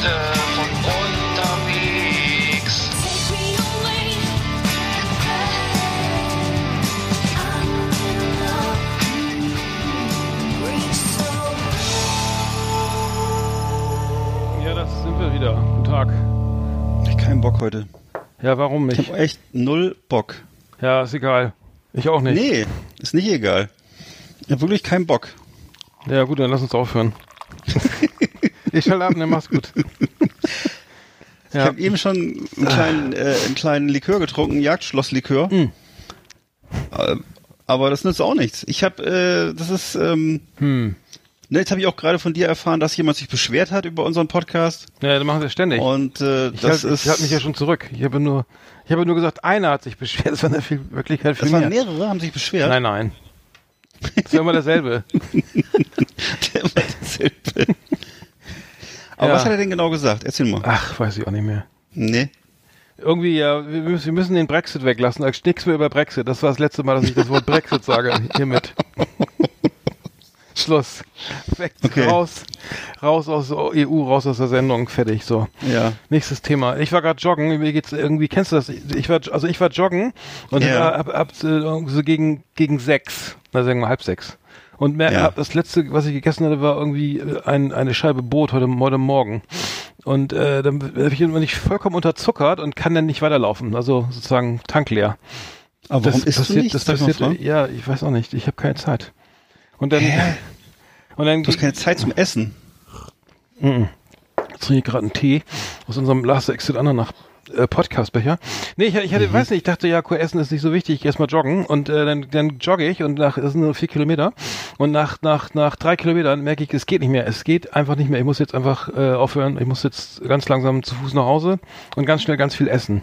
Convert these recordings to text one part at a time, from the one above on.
Leute von unterwegs. Ja, das sind wir wieder. Guten Tag. Ich hab keinen Bock heute. Ja, warum Ich nicht? habe echt null Bock. Ja, ist egal. Ich auch nicht. Nee, ist nicht egal. Ich habe wirklich keinen Bock. Ja, gut, dann lass uns aufhören. ich schalte ab, ne, mach's gut. Ich habe eben schon einen kleinen, äh, einen kleinen Likör getrunken, Jagdschlosslikör. Äh, Aber das nützt auch nichts. Ich habe, äh, das ist, ähm, Hm. ne, jetzt habe ich auch gerade von dir erfahren, dass jemand sich beschwert hat über unseren Podcast. Ja, das machen wir ständig. Und äh, ich das halt, ist, ich halte mich ja schon zurück. Ich habe nur, ich habe nur gesagt, einer hat sich beschwert. Das war in der Wirklichkeit viel das waren mehr. mehrere, haben sich beschwert. Nein, nein. Das ist ja immer dasselbe. Immer dasselbe. Aber Ja. was hat er denn genau gesagt? Erzähl mal. Ach, weiß ich auch nicht mehr. Nee. Irgendwie, ja, wir müssen, wir müssen den Brexit weglassen. Da nichts mehr über Brexit. Das war das letzte Mal, dass ich das Wort Brexit sage. Hiermit. Schluss. Weg, Okay. raus. Raus aus der EU, raus aus der Sendung. Fertig, so. Ja. Nächstes Thema. Ich war gerade joggen. Mir geht's irgendwie, kennst du das? Ich war, also ich war joggen und Ja. ab, ab, äh, so gegen, gegen sechs. Na, sagen wir halb sechs. Und mehr, Ja. das letzte, was ich gegessen hatte, war irgendwie äh, ein, eine Scheibe Brot heute, heute Morgen. Und äh, dann bin ich immer nicht vollkommen unterzuckert und kann dann nicht weiterlaufen. Also sozusagen tankleer. Aber warum das isst passiert, nicht? das ich passiert, fragen? ja, ich weiß auch nicht. Ich habe keine Zeit. Und dann, Hä? und dann Du hast keine Zeit zum Essen. Jetzt trinke ich gerade einen Tee aus unserem Last Exit Ananach äh, Podcastbecher. Nee, ich, ich hatte, Mhm. weiß nicht, ich dachte, ja, cool, Essen ist nicht so wichtig, ich geh erst mal joggen und äh, dann, dann jogge ich und nach, das sind nur vier Kilometer und nach, nach, nach drei Kilometern merke ich, es geht nicht mehr, es geht einfach nicht mehr, ich muss jetzt einfach äh, aufhören, ich muss jetzt ganz langsam zu Fuß nach Hause und ganz schnell ganz viel essen.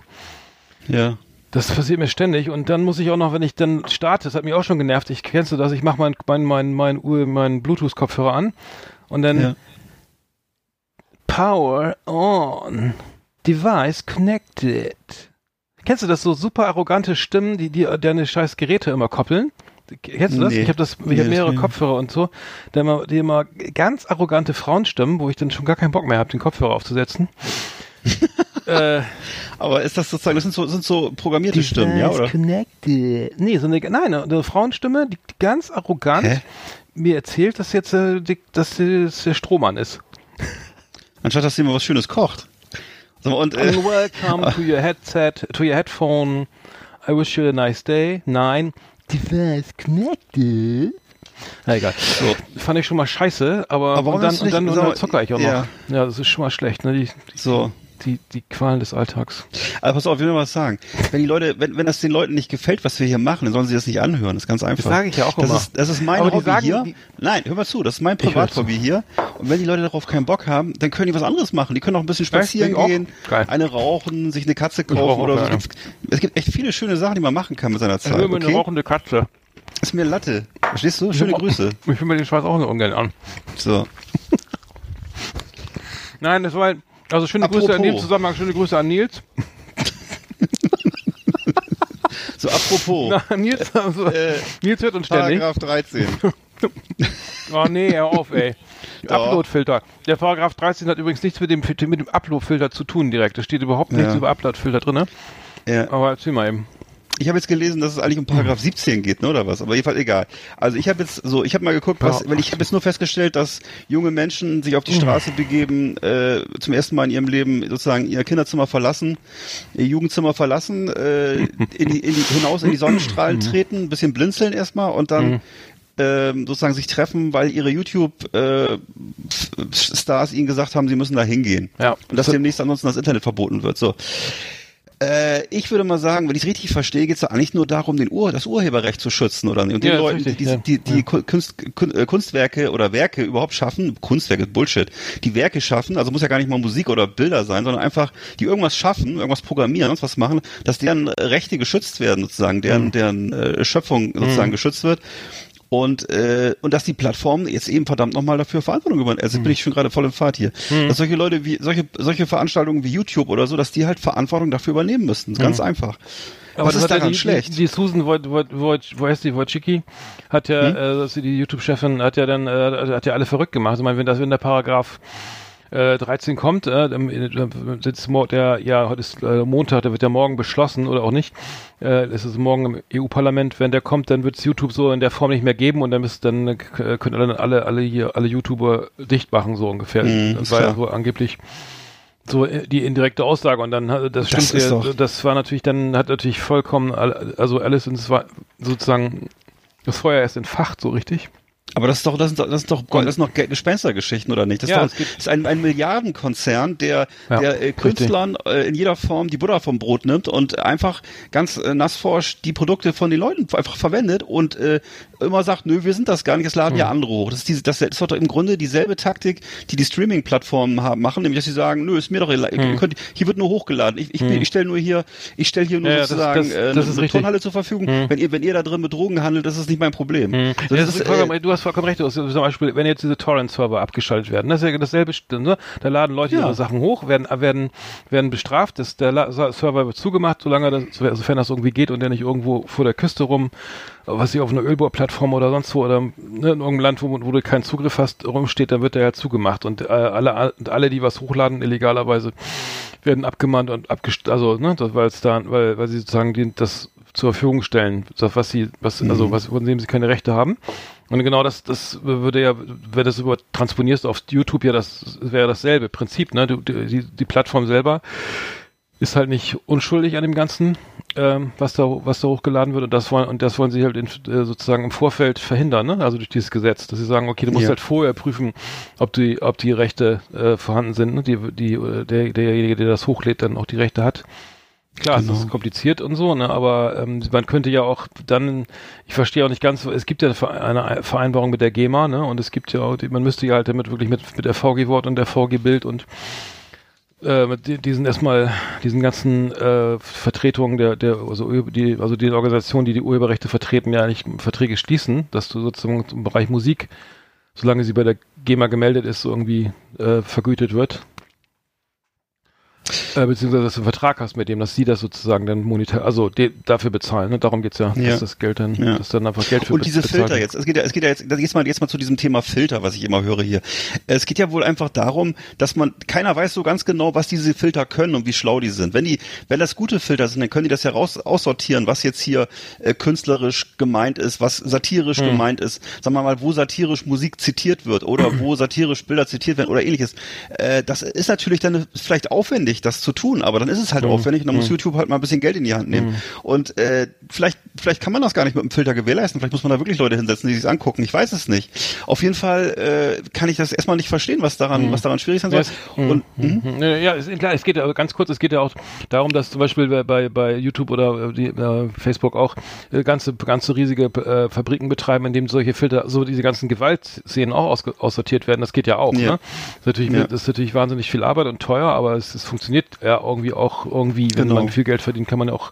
Ja. Das passiert mir ständig und dann muss ich auch noch, wenn ich dann starte, das hat mich auch schon genervt, ich kennst du das, ich mache meinen mein, mein, mein, Uhr- meinen Bluetooth-Kopfhörer an und dann Ja. Power on. Device connected. Kennst du das so super arrogante Stimmen, die, die deine scheiß Geräte immer koppeln? Kennst du das? Nee. Ich habe das, ich Nee, habe mehrere das- Kopfhörer und so, die immer, die immer ganz arrogante Frauenstimmen, wo ich dann schon gar keinen Bock mehr habe, den Kopfhörer aufzusetzen. äh, Aber ist das sozusagen, das sind so, sind so programmierte Stimmen, ja, oder? connected. Nee, so eine, nein, eine Frauenstimme, die, die ganz arrogant Hä? mir erzählt, dass jetzt äh, die, dass das der Strohmann ist. Anstatt dass jemand was Schönes kocht. So, und, äh, And welcome to your headset, to your headphone. I wish you a nice day. Nein. Device connected. Na egal. So. Fand ich schon mal scheiße, aber, Aber und dann, und dann, und dann zucker ich auch noch. ja. Ja. das ist schon mal schlecht, ne? Die, die, so. Die, die Qualen des Alltags. Aber pass auf, ich will mal was sagen. Wenn die Leute, wenn, wenn das den Leuten nicht gefällt, was wir hier machen, dann sollen sie das nicht anhören. Das ist ganz einfach. Das sage ich ja auch das immer. Ist, das ist mein Aber Hobby sagen, hier. Nein, hör mal zu, das ist mein Ich Privathobby hier. Und wenn die Leute darauf keinen Bock haben, dann können die was anderes machen. Die können auch ein bisschen spazieren ich gehen, eine rauchen, sich eine Katze kaufen oder so. Es gibt, echt viele schöne Sachen, die man machen kann mit seiner Ich Zeit. will mir eine Okay? rauchende Katze. Ist mir Latte. Verstehst du? Schöne Grüße. Ich will mir den Scheiß auch noch ungern an. So. Nein, das war, also schöne Apropos. Grüße in dem Zusammenhang, schöne Grüße an Nils. So, apropos. Na, Nils, also, Äh, Nils hört uns ständig. Paragraph 13. Oh nee, hör auf, ey. Upload-Filter. Der Paragraph 13 hat übrigens nichts mit dem, mit dem Upload-Filter zu tun direkt. Da steht überhaupt nichts Ja. über Upload-Filter drin. Ja. Aber erzähl mal eben. Ich habe jetzt gelesen, dass es eigentlich um Paragraph 17 geht, ne, oder was? Aber jedenfalls egal. Also ich habe jetzt so, ich habe mal geguckt, was, weil ich habe jetzt nur festgestellt, dass junge Menschen sich auf die Straße begeben, äh, zum ersten Mal in ihrem Leben sozusagen ihr Kinderzimmer verlassen, ihr Jugendzimmer verlassen, äh, in die, in die, hinaus in die Sonnenstrahlen treten, ein bisschen blinzeln erstmal und dann ähm, sozusagen sich treffen, weil ihre YouTube-Stars ihnen gesagt haben, sie müssen da hingehen. Ja. Und dass demnächst ansonsten das Internet verboten wird. So. Äh, ich würde mal sagen, wenn ich es richtig verstehe, geht es ja eigentlich nur darum, den Ur das Urheberrecht zu schützen oder. Und den Ja, Leuten, richtig, die, ja. die, die Kunst, Kun- äh, Kunstwerke oder Werke überhaupt schaffen, Kunstwerke Bullshit, die Werke schaffen, also muss ja gar nicht mal Musik oder Bilder sein, sondern einfach, die irgendwas schaffen, irgendwas programmieren, sonst was machen, dass deren Rechte geschützt werden sozusagen, deren, Mhm. deren äh, Schöpfung sozusagen geschützt wird. Und, äh, und dass die Plattformen jetzt eben verdammt nochmal dafür Verantwortung übernehmen. Also bin ich schon gerade voll im Fahrt hier. Dass solche Leute wie, solche, solche Veranstaltungen wie YouTube oder so, dass die halt Verantwortung dafür übernehmen müssten. Ganz einfach. Was das ist daran die, schlecht? Die, die Susan Woj, Woj, Woj, wo heißt die, Wojcicki, hat ja, Hm? äh, die YouTube-Chefin, hat ja dann, äh, hat ja alle verrückt gemacht. Ich meine, wenn das, wenn der Paragraph äh, 13 kommt, äh, sitzt der, ja, heute ist äh, Montag, der wird ja morgen beschlossen oder auch nicht. Äh, es ist morgen im EU-Parlament, wenn der kommt, dann wird es YouTube so in der Form nicht mehr geben und dann müsst, dann äh, können dann alle, alle hier, alle YouTuber dicht machen, so ungefähr. Mhm, das war ja so angeblich so äh, die indirekte Aussage und dann das stimmt das, ja, das war natürlich dann hat natürlich vollkommen also alles und es war sozusagen das Feuer erst entfacht so richtig aber das ist doch, das sind, das sind doch, das sind noch Gespenstergeschichten oder nicht? Das ja, ist, doch, ist ein, ein Milliardenkonzern, der, ja, der äh, Künstlern äh, in jeder Form die Butter vom Brot nimmt und einfach ganz äh, nassforsch die Produkte von den Leuten einfach verwendet und äh, immer sagt, nö, wir sind das gar nicht, es laden hm. ja andere hoch. Das ist, diese, das ist doch im Grunde dieselbe Taktik, die die Streaming-Plattformen haben, machen, nämlich dass sie sagen, nö, ist mir doch, hm. könnt, hier wird nur hochgeladen. Ich, ich, hm. ich stelle nur hier, ich stelle hier nur ja, sozusagen das, das, das äh, eine, Turnhalle zur Verfügung. Hm. Wenn ihr, wenn ihr da drin mit Drogen handelt, das ist nicht mein Problem. Hm. So, das ist, äh, du hast vollkommen recht. Also zum Beispiel, wenn jetzt diese Torrent-Server abgeschaltet werden, das ist ja dasselbe, ne? da laden Leute ja. ihre Sachen hoch, werden, werden, werden bestraft, das, der Server wird zugemacht, solange das, sofern das irgendwie geht und der nicht irgendwo vor der Küste rum, was sie auf einer Ölbohrplattform oder sonst wo oder ne, in irgendeinem Land, wo, wo du keinen Zugriff hast, rumsteht, dann wird der ja zugemacht und äh, alle, alle, die was hochladen, illegalerweise, werden abgemahnt und abgest also ne, weil es da, weil, weil sie sozusagen die, das zur Verfügung stellen, was sie, was, mhm. also was, von dem sie keine Rechte haben. Und genau das, das würde ja, wenn du das über transponierst auf YouTube, ja, das wäre dasselbe Prinzip, ne? Die, die Plattform selber ist halt nicht unschuldig an dem Ganzen, ähm, was da, was da hochgeladen wird. Und das wollen, und das wollen sie halt in, äh, sozusagen im Vorfeld verhindern, ne? Also durch dieses Gesetz, dass sie sagen, okay, du musst ja. halt vorher prüfen, ob die, ob die Rechte äh, vorhanden sind, ne? Die, die, äh, der, derjenige, der das hochlädt, dann auch die Rechte hat. Klar, genau. es ist kompliziert und so, ne? aber ähm, man könnte ja auch dann, ich verstehe auch nicht ganz, es gibt ja eine Vereinbarung mit der GEMA, ne? Und es gibt ja auch, man müsste ja halt damit wirklich mit, mit der VG-Wort und der VG-Bild und äh, mit diesen erstmal, diesen ganzen äh, Vertretungen der, der, also die, also die Organisation, die die Urheberrechte vertreten, ja nicht Verträge schließen, dass du sozusagen im Bereich Musik, solange sie bei der GEMA gemeldet ist, irgendwie äh, vergütet wird. Äh, beziehungsweise dass du einen Vertrag hast mit dem, dass sie das sozusagen dann monetär, also dafür bezahlen. Ne? Darum geht's ja, ja, dass das Geld dann, ja. dass dann einfach Geld für Und diese Filter jetzt, es geht ja, es geht ja jetzt, jetzt mal, jetzt mal zu diesem Thema Filter, was ich immer höre hier. Es geht ja wohl einfach darum, dass man, keiner weiß so ganz genau, was diese Filter können und wie schlau die sind. Wenn die, wenn das gute Filter sind, dann können die das ja raus, aussortieren, was jetzt hier äh, künstlerisch gemeint ist, was satirisch hm. gemeint ist. Sagen wir mal, wo satirisch Musik zitiert wird oder wo satirisch Bilder zitiert werden oder ähnliches. Äh, das ist natürlich dann vielleicht aufwendig, das zu tun, aber dann ist es halt mhm. aufwendig und dann muss. YouTube halt mal ein bisschen Geld in die Hand nehmen. Und äh, vielleicht, vielleicht kann man das gar nicht mit dem Filter gewährleisten, vielleicht muss man da wirklich Leute hinsetzen, die sich angucken. Ich weiß es nicht. Auf jeden Fall äh, kann ich das erstmal nicht verstehen, was daran, mhm. was daran schwierig sein soll. Ja, und, mhm. mhm. ja, ist, klar, es geht ja ganz kurz, es geht ja auch darum, dass zum Beispiel bei, bei YouTube oder die, äh, Facebook auch äh, ganze, ganze riesige äh, Fabriken betreiben, in denen solche Filter, so diese ganzen Gewaltszenen auch aus, aussortiert werden. Das geht ja auch. Ja. Ne? Das, ist natürlich, ja. das ist natürlich wahnsinnig viel Arbeit und teuer, aber es, es funktioniert ja irgendwie auch irgendwie, wenn genau. man viel Geld verdient, kann man auch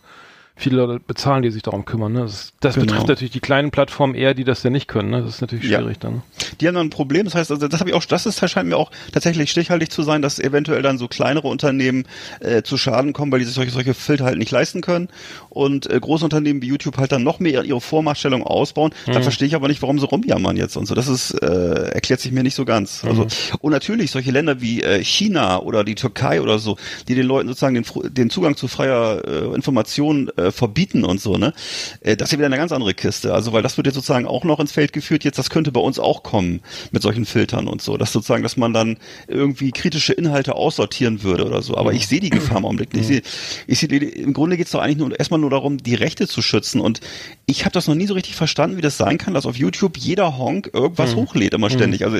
viele Leute bezahlen, die sich darum kümmern. Ne? Das, das genau. betrifft natürlich die kleinen Plattformen eher, die das ja nicht können. Ne? Das ist natürlich schwierig ja. dann. Die haben dann ein Problem. Das heißt, also das habe ich auch, das ist, scheint mir auch tatsächlich stichhaltig zu sein, dass eventuell dann so kleinere Unternehmen äh, zu Schaden kommen, weil die sich solche, solche Filter halt nicht leisten können und äh, große Unternehmen wie YouTube halt dann noch mehr ihre Vormachtstellung ausbauen. Mhm. Dann verstehe ich aber nicht, warum sie rumjammern jetzt und so. Das ist äh, erklärt sich mir nicht so ganz. Also mhm. und natürlich solche Länder wie äh, China oder die Türkei oder so, die den Leuten sozusagen den, den Zugang zu freier äh, Information äh, verbieten und so, ne? Äh, das ist ja wieder eine ganz andere Kiste. Also, weil das wird jetzt sozusagen auch noch ins Feld geführt. Jetzt, das könnte bei uns auch kommen mit solchen Filtern und so. dass sozusagen, dass man dann irgendwie kritische Inhalte aussortieren würde oder so. Aber ich sehe die Gefahr im Augenblick nicht. Ich sehe, ich sehe, im Grunde geht es doch eigentlich nur erstmal nur darum, die Rechte zu schützen. Und ich habe das noch nie so richtig verstanden, wie das sein kann, dass auf YouTube jeder Honk irgendwas mhm. hochlädt immer ständig. Also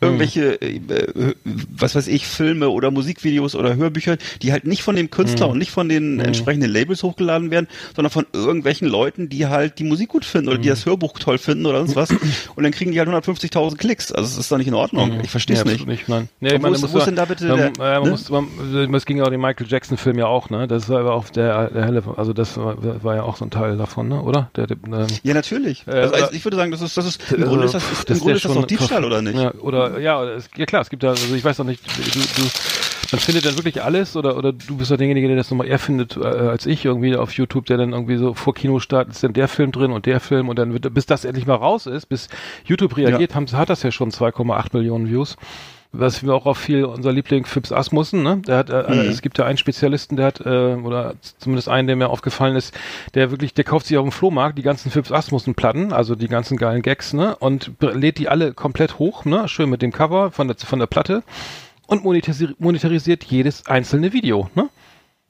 irgendwelche, äh, was weiß ich, Filme oder Musikvideos oder Hörbücher, die halt nicht von dem Künstler mhm. und nicht von den entsprechenden Labels hochgeladen werden, sondern von irgendwelchen Leuten, die halt die Musik gut finden oder die mhm. das Hörbuch toll finden oder sonst was. Und dann kriegen die halt 150.000 Klicks. Also es ist doch nicht in Ordnung. Mhm. Ich verstehe es ja, nicht. nicht nein. Nee, wo, ist, wo ist denn da bitte man, der, man ne? muss, man, es ging ja auch den Michael Jackson Film ja auch, ne? Das war aber auch der, der helle, also das war, war, ja auch so ein Teil davon, ne? Oder? Der, der, ähm, ja, natürlich. Äh, also, also, ich würde sagen, das ist, das ist, im Grunde ist das, ist, im Grunde ist das doch Diebstahl, oder nicht? Ja, oder, ja, es, ja klar, es gibt da, also ich weiß doch nicht, du, du man findet dann wirklich alles oder, oder du bist ja derjenige, der das nochmal eher findet äh, als ich irgendwie auf YouTube, der dann irgendwie so vor Kinostart ist dann der Film drin und der Film und dann wird, bis das endlich mal raus ist, bis YouTube reagiert, ja. haben, hat das ja schon 2,8 Millionen Views. was wir auch auf viel unser Liebling Phipps Asmussen, ne? Der hat, äh, mhm. es gibt ja einen Spezialisten, der hat, äh, oder zumindest einen, der mir aufgefallen ist, der wirklich, der kauft sich auf dem Flohmarkt die ganzen Phipps Asmussen Platten, also die ganzen geilen Gags, ne? Und lädt die alle komplett hoch, ne? Schön mit dem Cover von der, von der Platte und monetarisiert, monetarisiert jedes einzelne Video, ne?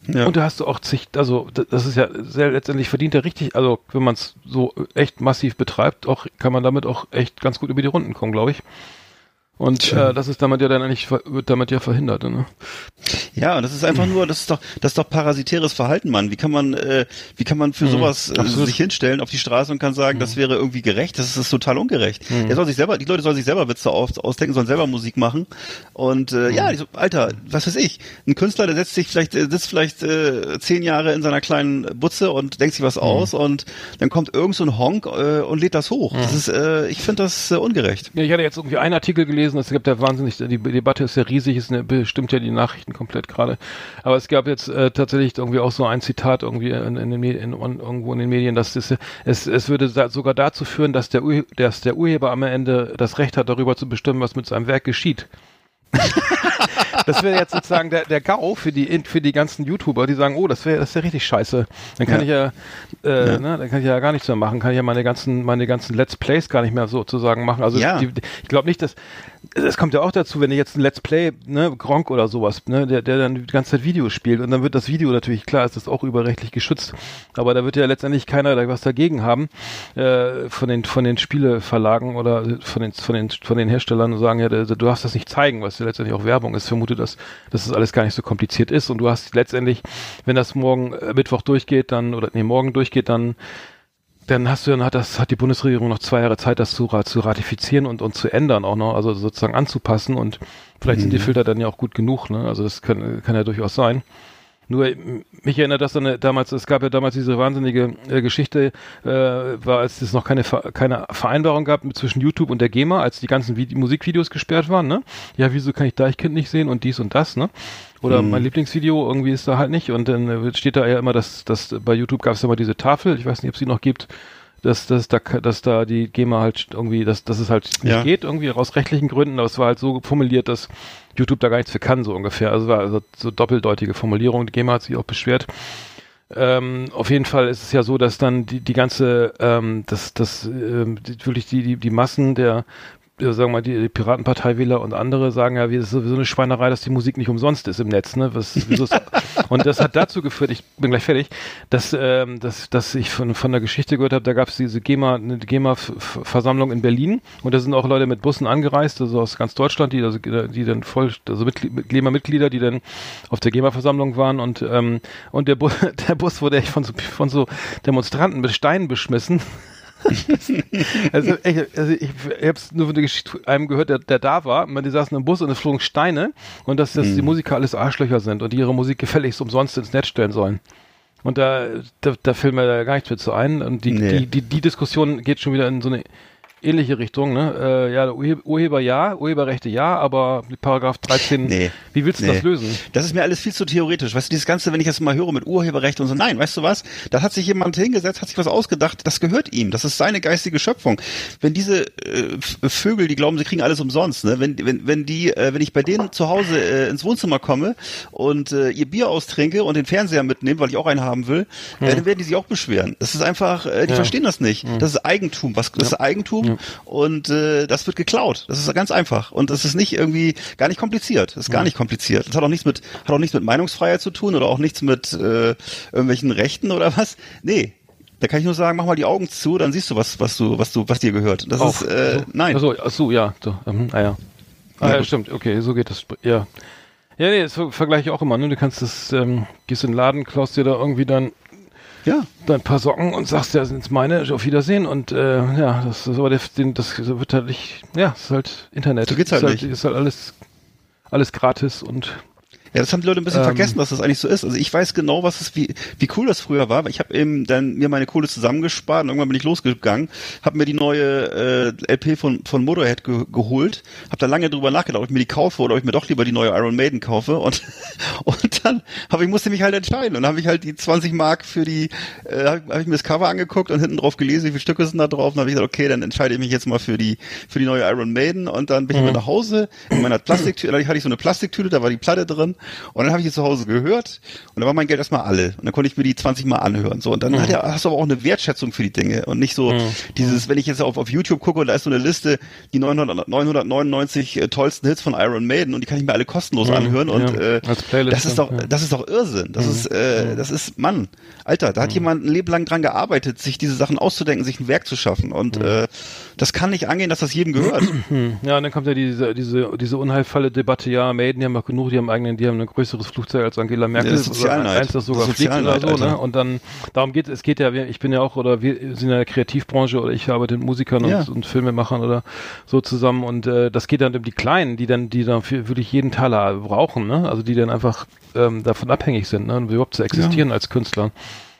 Ja. Und da hast du auch zig, also das ist ja sehr letztendlich verdient er richtig, also wenn man es so echt massiv betreibt, auch kann man damit auch echt ganz gut über die Runden kommen, glaube ich. Und äh, das ist damit ja dann eigentlich wird damit ja verhindert, ne? Ja, und das ist einfach nur, das ist doch, das ist doch parasitäres Verhalten, Mann. Wie kann man, äh, wie kann man für mhm, sowas äh, sich hinstellen auf die Straße und kann sagen, mhm. das wäre irgendwie gerecht? Das ist, total ungerecht. Mhm. Der soll sich selber, die Leute sollen sich selber Witze aus, ausdenken, sollen selber Musik machen. Und äh, ja, mhm. so, Alter, was weiß ich, ein Künstler, der setzt sich vielleicht, äh, sitzt vielleicht äh, zehn Jahre in seiner kleinen Butze und denkt sich was mhm. aus und dann kommt irgend so ein Honk äh, und lädt das hoch. Das mhm. ist, äh, ich finde das äh, ungerecht. Ja, ich hatte jetzt irgendwie einen Artikel gelesen gelesen, es gibt ja wahnsinnig, die Debatte ist ja riesig, ist eine, bestimmt ja die Nachrichten komplett gerade. Aber es gab jetzt äh, tatsächlich irgendwie auch so ein Zitat irgendwie in, in den Medien, irgendwo in den Medien, dass das, es, es würde da, sogar dazu führen, dass der, dass der Urheber am Ende das Recht hat, darüber zu bestimmen, was mit seinem Werk geschieht. das wäre jetzt sozusagen der, der GAU für die, für die ganzen YouTuber, die sagen, oh, das wäre das wär richtig scheiße. Dann kann ja. ich ja, äh, ja. Ne, dann kann ich ja gar nichts mehr machen, kann ich ja meine ganzen, meine ganzen Let's Plays gar nicht mehr sozusagen machen. Also ja. die, ich glaube nicht, dass es kommt ja auch dazu, wenn ihr jetzt ein Let's Play, ne, Gronk oder sowas, ne, der, der dann die ganze Zeit Videos spielt und dann wird das Video natürlich, klar ist das auch überrechtlich geschützt, aber da wird ja letztendlich keiner da was dagegen haben, äh, von den, von den Spieleverlagen oder von den, von den, von den Herstellern und sagen, ja, du darfst das nicht zeigen, was ja letztendlich auch Werbung ist. Ich vermute, dass, dass das alles gar nicht so kompliziert ist und du hast letztendlich, wenn das morgen äh, Mittwoch durchgeht, dann, oder nee, morgen durchgeht, dann dann hast du dann hat das hat die Bundesregierung noch zwei Jahre Zeit, das zu, zu ratifizieren und, und zu ändern auch noch, also sozusagen anzupassen und vielleicht mhm. sind die mhm. Filter dann ja auch gut genug, ne? Also das kann, kann ja durchaus sein. Nur mich erinnert das dann damals, es gab ja damals diese wahnsinnige äh, Geschichte, äh, war als es noch keine keine Vereinbarung gab zwischen YouTube und der GEMA, als die ganzen Vide Musikvideos gesperrt waren, ne? Ja, wieso kann ich Deichkind nicht sehen und dies und das, ne? Oder hm. mein Lieblingsvideo irgendwie ist da halt nicht und dann steht da ja immer, dass, dass bei YouTube gab es immer diese Tafel, ich weiß nicht, ob sie noch gibt, dass, dass, da, dass da die GEMA halt irgendwie, dass, dass es halt nicht ja. geht, irgendwie aus rechtlichen Gründen, aber es war halt so formuliert, dass YouTube da gar nichts für kann, so ungefähr. Also war also so doppeldeutige Formulierung. Die GEMA hat sich auch beschwert. Ähm, auf jeden Fall ist es ja so, dass dann die, die ganze, ähm, das, das, ähm, die, wirklich die, die, die Massen der sagen wir mal, die, die Piratenparteiwähler und andere sagen ja, wie ist sowieso eine Schweinerei, dass die Musik nicht umsonst ist im Netz, ne? Was, wieso und das hat dazu geführt, ich bin gleich fertig, dass, ähm, dass, dass ich von, von der Geschichte gehört habe, da gab es diese GEMA, eine GEMA-Versammlung in Berlin und da sind auch Leute mit Bussen angereist, also aus ganz Deutschland, die, also, die dann voll, also GEMA-Mitglieder, die dann auf der GEMA-Versammlung waren und, ähm, und der, Bu der Bus wurde echt von so, von so Demonstranten mit Steinen beschmissen. also, ich, also ich, ich habe es nur von einem gehört, der, der da war. Man, die saßen im Bus und es flogen Steine und dass, dass mhm. die Musiker alles Arschlöcher sind und die ihre Musik gefälligst umsonst ins Netz stellen sollen. Und da, da, da fällt mir da gar nichts mehr zu ein. Und die, nee. die, die, die Diskussion geht schon wieder in so eine ähnliche Richtung, ne? Äh, ja, Urheber ja, Urheberrechte ja, aber Paragraph 13, nee, wie willst du nee. das lösen? Das ist mir alles viel zu theoretisch. Weißt du, dieses Ganze, wenn ich das mal höre mit Urheberrecht und so, nein, weißt du was? Da hat sich jemand hingesetzt, hat sich was ausgedacht, das gehört ihm, das ist seine geistige Schöpfung. Wenn diese äh, Vögel, die glauben, sie kriegen alles umsonst, ne? Wenn, wenn, wenn die, äh, wenn ich bei denen zu Hause äh, ins Wohnzimmer komme und äh, ihr Bier austrinke und den Fernseher mitnehme, weil ich auch einen haben will, äh, dann werden die sich auch beschweren. Das ist einfach, äh, die ja. verstehen das nicht. Das ist Eigentum. Was, das ist Eigentum und äh, das wird geklaut. Das ist ganz einfach und das ist nicht irgendwie gar nicht kompliziert. Das ist gar nicht kompliziert. Das hat auch nichts mit hat auch nichts mit Meinungsfreiheit zu tun oder auch nichts mit äh, irgendwelchen Rechten oder was. Nee, da kann ich nur sagen, mach mal die Augen zu, dann siehst du was, was du, was du, was dir gehört. Das auch. ist äh, so, nein. Achso, ach so, ja, so, ähm, ah ja. Ah, ja, stimmt, okay, so geht das. Ja. Ja, nee, das vergleiche ich auch immer, ne? Du kannst das, ähm, gehst in den Laden, klaust dir da irgendwie dann ja. Dann ein paar Socken und sagst, ja, sind's meine, auf Wiedersehen und äh, ja, das ist aber der, den, das wird halt nicht, ja, ist halt Internet. So geht's halt, ist nicht. Ist halt alles, alles gratis und Ja, das haben die Leute ein bisschen ähm, vergessen, dass das eigentlich so ist. Also ich weiß genau, was es wie wie cool das früher war. Ich habe eben dann mir meine Kohle zusammengespart und irgendwann bin ich losgegangen, habe mir die neue äh, LP von von Motorhead ge geholt, habe da lange drüber nachgedacht, ob ich mir die kaufe oder ob ich mir doch lieber die neue Iron Maiden kaufe und und dann habe ich musste mich halt entscheiden und dann habe ich halt die 20 Mark für die äh, habe hab ich mir das Cover angeguckt und hinten drauf gelesen, wie viele Stücke sind da drauf und habe ich gesagt, okay, dann entscheide ich mich jetzt mal für die für die neue Iron Maiden und dann bin ich mhm. nach Hause in meiner Plastiktüte, da hatte ich so eine Plastiktüte, da war die Platte drin und dann habe ich es zu Hause gehört und dann war mein Geld erstmal alle und dann konnte ich mir die 20 Mal anhören so und dann mhm. hat er, hast du aber auch eine Wertschätzung für die Dinge und nicht so mhm. dieses, wenn ich jetzt auf, auf YouTube gucke und da ist so eine Liste, die 900, 999 äh, tollsten Hits von Iron Maiden und die kann ich mir alle kostenlos mhm. anhören und ja. äh, das ist doch, das ist doch Irrsinn, das mhm. ist, äh, das ist, Mann, Alter, da hat mhm. jemand ein Leben lang dran gearbeitet, sich diese Sachen auszudenken, sich ein Werk zu schaffen und äh, das kann nicht angehen, dass das jedem gehört. Ja, und dann kommt ja diese, diese, diese unheilvolle Debatte, ja, Maiden, die haben auch genug, die haben eigenen, die haben ein größeres Flugzeug als Angela Merkel, ja, das oder eins, das sogar das fliegt oder so, ne? Und dann, darum geht es geht ja, ich bin ja auch, oder wir sind in der Kreativbranche oder ich arbeite mit Musikern ja. und, und Filmemachern oder so zusammen und äh, das geht dann um die Kleinen, die dann, die dann für, wirklich jeden Taler brauchen, ne? Also die dann einfach ähm, davon abhängig sind, ne? Und überhaupt zu existieren ja. als Künstler.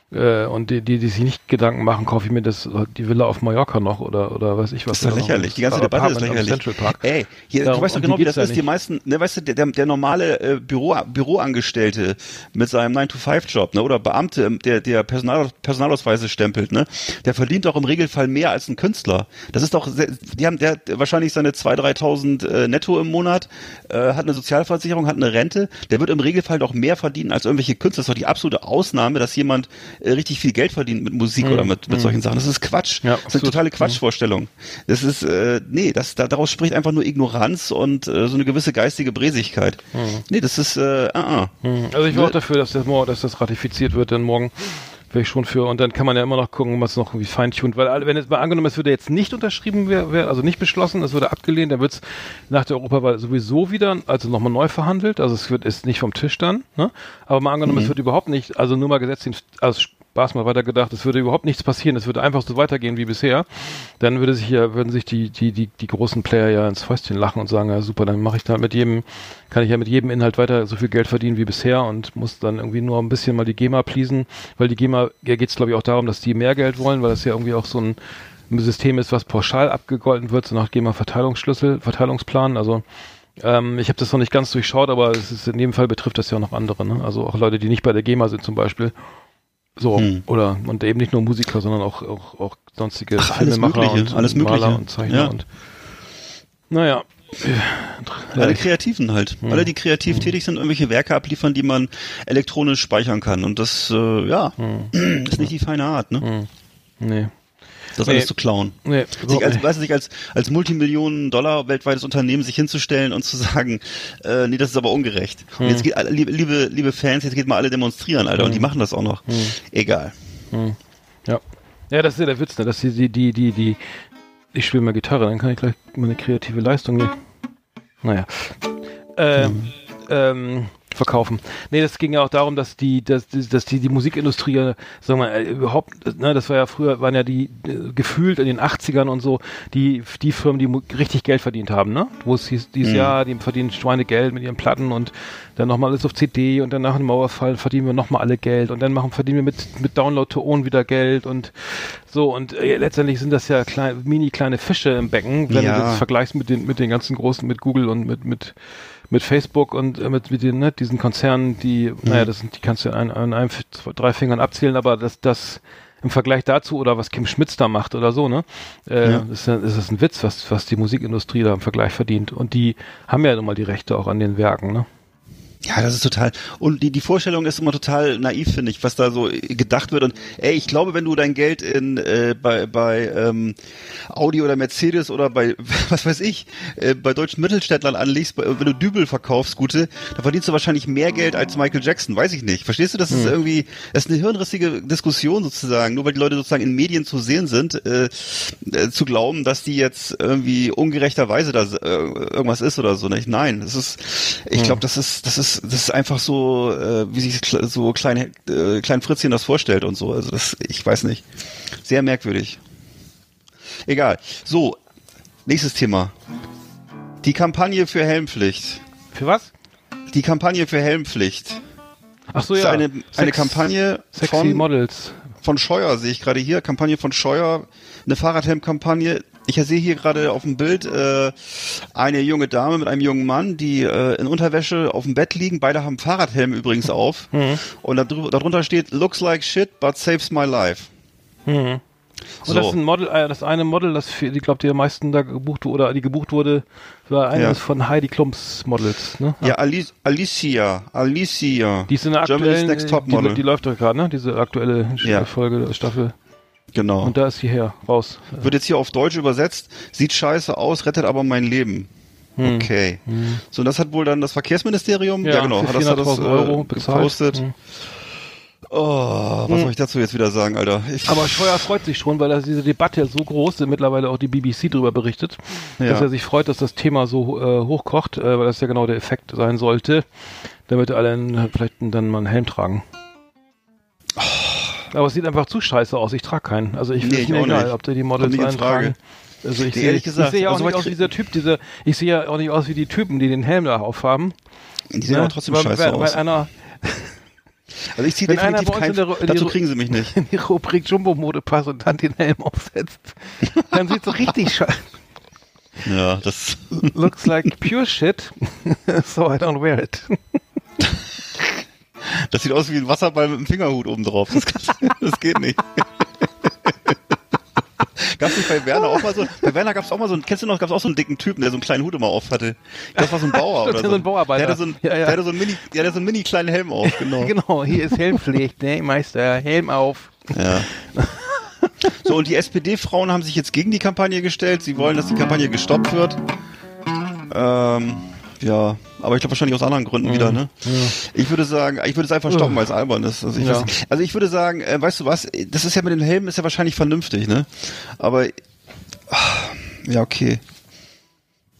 Äh, und die, die, die sich nicht Gedanken machen, kaufe ich mir das, die Villa auf Mallorca noch oder, oder weiß ich was. Das ist ja lächerlich. Die ganze Debatte ist lächerlich. Central Park. Ey, hier, ja, du weißt doch genau, wie das ist. Die meisten, ne, weißt du, der, der normale äh, Büro, Büroangestellte mit seinem 9-to-5-Job, ne, oder Beamte, der, der Personal, Personalausweise stempelt, ne, der verdient doch im Regelfall mehr als ein Künstler. Das ist doch, die haben, der hat wahrscheinlich seine 2.000, 3.000 äh, netto im Monat, äh, hat eine Sozialversicherung, hat eine Rente. Der wird im Regelfall doch mehr verdienen als irgendwelche Künstler. Das ist doch die absolute Ausnahme, dass jemand äh, richtig viel Geld verdient mit Musik mhm. oder mit, mit mhm. solchen Sachen. Das ist Quatsch. Ja, das ist eine totale Quatschvorstellung. Das ist, äh, nee, das, da, daraus spricht einfach nur Ignoranz und äh, so eine gewisse geistige Bresigkeit. Mhm. Nee, das ist, äh, uh, uh. Also ich war auch dafür, dass das, dass das ratifiziert wird, denn morgen wäre ich schon für. Und dann kann man ja immer noch gucken, was noch irgendwie feintunt. Weil wenn es mal angenommen, es würde jetzt nicht unterschrieben werden, also nicht beschlossen, es würde abgelehnt, dann wird es nach der Europawahl sowieso wieder, also nochmal neu verhandelt. Also es wird ist nicht vom Tisch dann. Ne? Aber mal angenommen, mhm. es wird überhaupt nicht, also nur mal gesetzt, also Spaß mal weiter gedacht, es würde überhaupt nichts passieren, es würde einfach so weitergehen wie bisher, dann würde sich ja, würden sich die, die, die, die großen Player ja ins Fäustchen lachen und sagen, ja super, dann mache ich da mit jedem, kann ich ja mit jedem Inhalt weiter so viel Geld verdienen wie bisher und muss dann irgendwie nur ein bisschen mal die GEMA pleasen, weil die GEMA, ja geht es glaube ich auch darum, dass die mehr Geld wollen, weil das ja irgendwie auch so ein System ist, was pauschal abgegolten wird, so nach GEMA-Verteilungsschlüssel, Verteilungsplan, also ähm, ich habe das noch nicht ganz durchschaut, aber es ist in jedem Fall betrifft das ja auch noch andere, ne? Also auch Leute, die nicht bei der GEMA sind zum Beispiel. So, hm. oder und eben nicht nur Musiker, sondern auch, auch, auch sonstige Ach, Filmemacher und, alles Maler und Zeichner ja. und naja. Alle Kreativen halt. Hm. Alle, die kreativ hm. tätig sind, irgendwelche Werke abliefern, die man elektronisch speichern kann. Und das, äh, ja, ist nicht die feine Art, ne? Nee das nee. alles zu klauen. Nee, sich als, weißt du, sich als, als Multimillionen Dollar weltweites Unternehmen sich hinzustellen und zu sagen, äh, nee, das ist aber ungerecht. Hm. Und jetzt geht, liebe, liebe, Fans, jetzt geht mal alle demonstrieren, Alter, hm. und die hm. machen das auch noch. Hm. Egal. Hm. Ja. Ja, das ist ja der Witz, ne? dass die, die, die, die, die, ich spiele mal Gitarre, dann kann ich gleich meine kreative Leistung nehmen. Naja. Ähm, ähm, verkaufen. Nee, das ging ja auch darum, dass die, dass, dass die, die Musikindustrie, sagen wir mal, äh, überhaupt, ne, das war ja früher, waren ja die äh, gefühlt in den 80ern und so, die, die Firmen, die richtig Geld verdient haben, ne? Wo es hieß, dieses mhm. Jahr, die verdienen Schweinegeld mit ihren Platten und dann nochmal alles auf CD und dann nach dem Mauerfall verdienen wir nochmal alle Geld und dann machen, verdienen wir mit, mit Download to Own wieder Geld und so und äh, letztendlich sind das ja klein, mini kleine Fische im Becken, wenn ja. du das vergleichst mit den, mit den ganzen großen, mit Google und mit, mit mit Facebook und äh, mit, mit den, ne, diesen Konzernen, die, mhm. naja, das sind, die kannst du an, an einem, zwei, drei Fingern abzählen, aber das, das im Vergleich dazu oder was Kim Schmitz da macht oder so, ne, äh, ja. ist, ist das ein Witz, was, was die Musikindustrie da im Vergleich verdient. Und die haben ja nun mal die Rechte auch an den Werken, ne. Ja, das ist total. Und die, die Vorstellung ist immer total naiv, finde ich, was da so gedacht wird. Und ey, ich glaube, wenn du dein Geld in äh, bei, bei ähm, Audi oder Mercedes oder bei, was weiß ich, äh, bei deutschen Mittelständlern anlegst, wenn du Dübel verkaufst, gute, dann verdienst du wahrscheinlich mehr Geld als Michael Jackson, weiß ich nicht. Verstehst du? Das hm. ist irgendwie, das ist eine hirnrissige Diskussion sozusagen, nur weil die Leute sozusagen in Medien zu sehen sind, äh, äh, zu glauben, dass die jetzt irgendwie ungerechterweise da äh, irgendwas ist oder so. Nicht? Nein, das ist, ich hm. glaube, das ist, das ist das ist einfach so, äh, wie sich so klein, äh, klein Fritzchen das vorstellt und so. Also das, ich weiß nicht. Sehr merkwürdig. Egal. So, nächstes Thema. Die Kampagne für Helmpflicht. Für was? die Kampagne für Helmpflicht. Ach so, Das ja. ist eine, eine Sex- Kampagne Sexy von, Models. von Scheuer, sehe ich gerade hier. Kampagne von Scheuer, eine Fahrradhelm-Kampagne. Ich sehe hier gerade auf dem Bild äh, eine junge Dame mit einem jungen Mann, die äh, in Unterwäsche auf dem Bett liegen. Beide haben Fahrradhelm übrigens auf. Mhm. Und darunter steht, looks like shit, but saves my life. Mhm. Und So. das ist ein Model, äh, das eine Model, das für, ich glaube, die am meisten da gebucht wurde, oder die gebucht wurde, war eines Ja. von Heidi Klums Models, ne? Ja, Alice, Alicia, Alicia. Die ist in der aktuellen, Next Top die, Model. die läuft doch gerade, ne? Diese aktuelle Ja. Folge, Staffel. Genau. Und da ist sie her, raus. Wird jetzt hier auf Deutsch übersetzt, sieht scheiße aus, rettet aber mein Leben. Okay. So, und das hat wohl dann das Verkehrsministerium, ja, genau, für hat das, hat das 400.000 Euro äh, gepostet. Mhm. Oh, was soll ich dazu jetzt wieder sagen, Alter? Ich, Aber Scheuer freut sich schon, weil das diese Debatte so groß ist, mittlerweile auch die BBC darüber berichtet, Ja. dass er sich freut, dass das Thema so äh, hochkocht, äh, weil das ja genau der Effekt sein sollte, damit alle einen, vielleicht dann mal einen Helm tragen. Aber es sieht einfach zu scheiße aus. Ich trage keinen. Also ich Nee, ist ich mir egal, nicht. ob der die Models eintragen. Also ich Nee, sehe ehrlich ich gesagt, sehe ja auch also nicht aus wie dieser Typ, diese, ich sehe ja auch nicht aus wie die Typen, die den Helm da aufhaben. die sehen ne? aber trotzdem weil, scheiße weil, aus. Weil einer also ich ziehe definitiv keinen, dazu kriegen sie mich nicht. in die Rubrik Jumbo-Mode passt und dann den Helm aufsetzt, dann sieht so richtig scheiße. Ja, das, Looks like pure shit, so I don't wear it. Das sieht aus wie ein Wasserball mit einem Fingerhut oben drauf. Das, das geht nicht. Gab's nicht bei Werner auch mal so, bei Werner gab's auch mal so einen, kennst du noch, gab's auch so einen dicken Typen, der so einen kleinen Hut immer auf hatte. Das war so ein Bauer oder der so. so ein Bauarbeiter. Der hatte so einen, Ja, ja. Der hatte so einen mini, der hatte so einen mini kleinen Helm auf, genau. Genau, hier ist Helmpflicht, ne, Meister, Helm auf. Ja. So, und die SPD-Frauen haben sich jetzt gegen die Kampagne gestellt. Sie wollen, dass die Kampagne gestoppt wird. Ähm, ja, aber ich glaube wahrscheinlich aus anderen Gründen wieder, ne? Ich würde sagen, ich würde es einfach stoppen, weil es albern ist. Also ich, Ja. also ich würde sagen, äh, weißt du was, das ist ja mit den Helmen ist ja wahrscheinlich vernünftig, ne? Aber ah, ja, okay.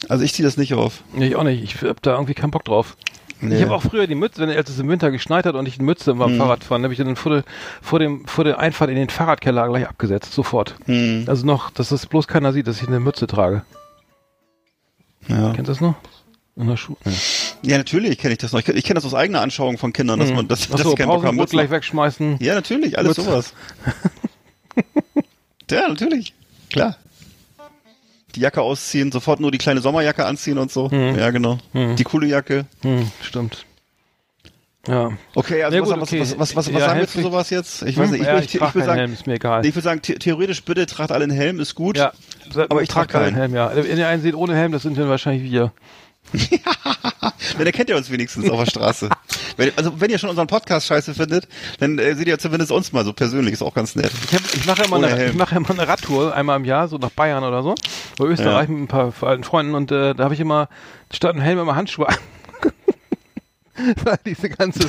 Also ich ziehe das nicht auf. Nee, ich auch nicht, ich hab da irgendwie keinen Bock drauf. Nee. Ich habe auch früher die Mütze, wenn als es im Winter geschneit hat und ich eine Mütze beim Mhm. Fahrrad fahren, habe ich dann vor, der- vor dem vor der Einfahrt in den Fahrradkeller gleich abgesetzt, sofort. Hm, Also noch, dass das bloß keiner sieht, dass ich eine Mütze trage. ja. Kennt das noch? In der Schule. Nee. ja, natürlich kenne ich das noch. Ich, kenn- ich kenne das aus eigener Anschauung von Kindern, dass man, dass, dass Achso, sie keinen Bock haben, Mützen gleich wegschmeißen. Ja, natürlich, alles Mütze. sowas. ja, natürlich. Klar. Die Jacke ausziehen, sofort nur die kleine Sommerjacke anziehen und so. Mhm. Ja, genau. Mhm. Die coole Jacke. Hm, stimmt. Ja. Okay, also gut, was, okay. was, was, was, was Ja, sagen wir zu sowas jetzt? Ich Hm, weiß nicht, ich, ja, würd- ich, ich, würde keinen sagen, Helm, ist mir egal. ich würde sagen, the theoretisch bitte tragt alle einen Helm, ist gut. ja, Aber ich trage keinen. Helm, ja. Wenn ihr einen seht ohne Helm, das sind dann wahrscheinlich wir. Dann erkennt ihr uns wenigstens auf der Straße. wenn, also wenn ihr schon unseren Podcast scheiße findet, dann äh, seht ihr zumindest uns mal so persönlich, ist auch ganz nett. Ich, hab, ich mache ja Ohne eine, ich mache ja mal eine Radtour einmal im Jahr, so nach Bayern oder so, oder Österreich Ja. mit ein paar alten Freunden und äh, da habe ich immer statt einem Helm immer Handschuhe an. Diese ganze,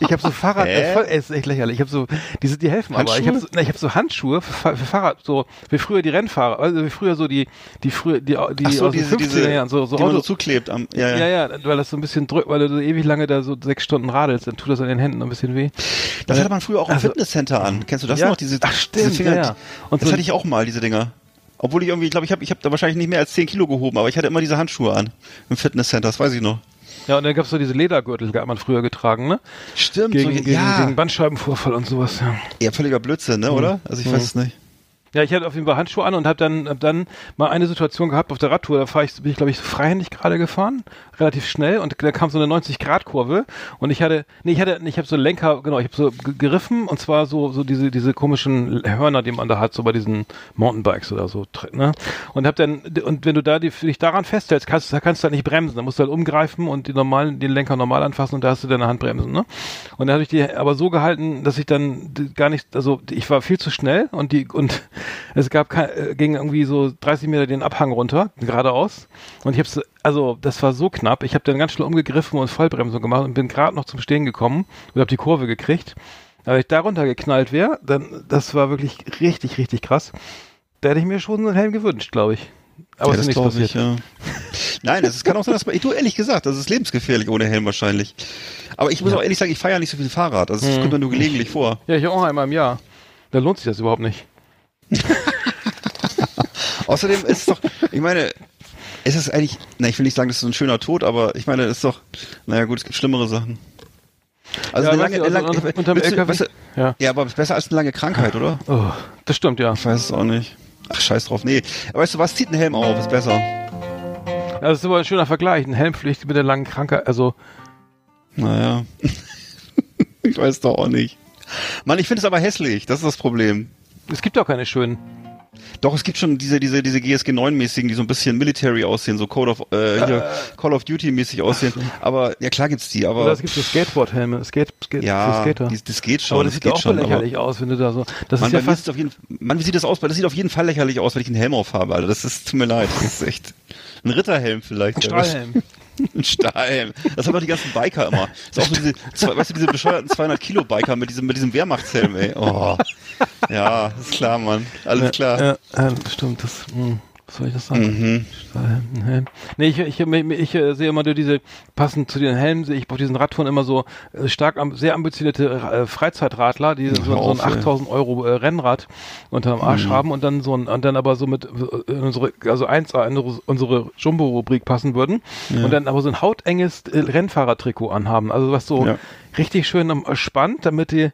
ich habe so Fahrrad, äh, voll, ey, ist echt lächerlich. Ich habe so, diese, die helfen aber. Ich habe so, ich habe so Handschuhe für, für Fahrrad, so wie früher die Rennfahrer, also wie früher so die, die früher die, die Ach so, aus den diese, 50er diese, Jahren, so, so die man so Auto, zuklebt am, ja, ja. ja, ja, weil das so ein bisschen drückt, weil du so ewig lange da so sechs Stunden radelst, dann tut das an den Händen ein bisschen weh. Das hatte man früher auch im Also- Fitnesscenter an. Kennst du das Ja. noch? Diese, Ach, stimmt, diese Finger, ja. Und das so- hatte ich auch mal, diese Dinger. Obwohl ich irgendwie, ich glaube, ich habe ich hab da wahrscheinlich nicht mehr als 10 Kilo gehoben, aber ich hatte immer diese Handschuhe an im Fitnesscenter, das weiß ich noch. Ja, und dann gab's so diese Ledergürtel, die hat man früher getragen, ne? Stimmt, Gegen, so, gegen, ja. gegen Bandscheibenvorfall und sowas, ja. ja, völliger Blödsinn, ne, oder? Also ich weiß es nicht. Ja, ich hatte auf jeden Fall Handschuhe an und habe dann, hab dann mal eine Situation gehabt auf der Radtour. Da fahr ich, bin ich, glaube ich, freihändig gerade gefahren, relativ schnell und da kam so eine 90-Grad-Kurve und ich hatte, nee, ich hatte, ich habe so Lenker, genau, ich habe so ge- geriffen und zwar so, so diese, diese komischen Hörner, die man da hat, so bei diesen Mountainbikes oder so, ne? Und hab dann, und wenn du da die, dich daran festhältst, kannst, da kannst du halt nicht bremsen, da musst du halt umgreifen und die normalen, den Lenker normal anfassen und da hast du deine Handbremsen, ne? Und da habe ich die aber so gehalten, dass ich dann gar nicht, also ich war viel zu schnell und die, und es gab äh, ging irgendwie so 30 Meter den Abhang runter, geradeaus. Und ich hab's, also das war so knapp, ich habe dann ganz schnell umgegriffen und Vollbremsung gemacht und bin gerade noch zum Stehen gekommen und habe die Kurve gekriegt. Aber wenn ich da runtergeknallt wäre, dann, das war wirklich richtig, richtig krass. Da hätte ich mir schon einen Helm gewünscht, glaube ich. Aber ja, es ist nichts glaub passiert. ich, ja. Nein, es kann auch sein, dass man, du ehrlich gesagt, das ist lebensgefährlich ohne Helm wahrscheinlich. Aber ich muss auch ehrlich sagen, ich fahre ja nicht so viel Fahrrad, also das Mhm. kommt mir nur gelegentlich vor. Ja, ich auch einmal im Jahr. Da lohnt sich das überhaupt nicht. Außerdem ist es doch, ich meine, Es ist eigentlich, na, ich will nicht sagen, das ist ein schöner Tod, aber ich meine, es ist doch, naja gut, es gibt schlimmere Sachen. Also Ja, eine lange, also lange unter- unterm LKW? du- Ja. ja, aber besser als eine lange Krankheit, oder? Oh, das stimmt, ja. Ich weiß es auch nicht. Ach, scheiß drauf. Nee. Aber weißt du was? Zieht einen Helm auf, ist besser. Das ist aber ein schöner Vergleich. Eine Helmpflicht mit der langen Krankheit. Also, Naja. ich weiß doch auch nicht. Mann, ich finde es aber hässlich. Das ist das Problem. es gibt auch keine schönen. Doch, es gibt schon diese, diese, diese GSG 9-mäßigen, die so ein bisschen military aussehen, so Code of, äh, hier, Call of Duty-mäßig aussehen. Aber, ja klar gibt's die, aber. Oder es gibt so Skateboard-Helme. Skate, Skate, für ja, Skater. die, das geht schon. aber das sieht geht auch schon, lächerlich aus, wenn du da so. Das Man, ist ja fast. auf jeden, man, wie sieht das aus? Das sieht auf jeden Fall lächerlich aus, wenn ich einen Helm aufhabe, Alter. Das ist, tut mir leid. Das ist echt. Ein Ritterhelm vielleicht. Ein Strahlhelm. Ein Stahlhelm. Das haben doch die ganzen Biker immer. Das ist auch so diese, weißt du, diese bescheuerten 200 Kilo Biker mit diesem, mit diesem Wehrmachtshelm, ey. Oh. Ja, ist klar, Mann. Alles klar. Ja, ja, stimmt. Das, mh, was soll ich das sagen? Mhm. Nee, ich, ich, ich, ich äh, sehe immer nur diese, passend zu den Helmen, sehe ich auf diesen Radtouren immer so äh, stark, sehr ambitionierte äh, Freizeitradler, die so, so ein ey. 8000 Euro Rennrad unterm Mhm. Arsch haben und dann so ein, und dann aber so mit, in unsere, also eins, in unsere, Jumbo-Rubrik passen würden und dann aber so ein hautenges Rennfahrertrikot anhaben. Also was so Ja. richtig schön am- spannt, damit die,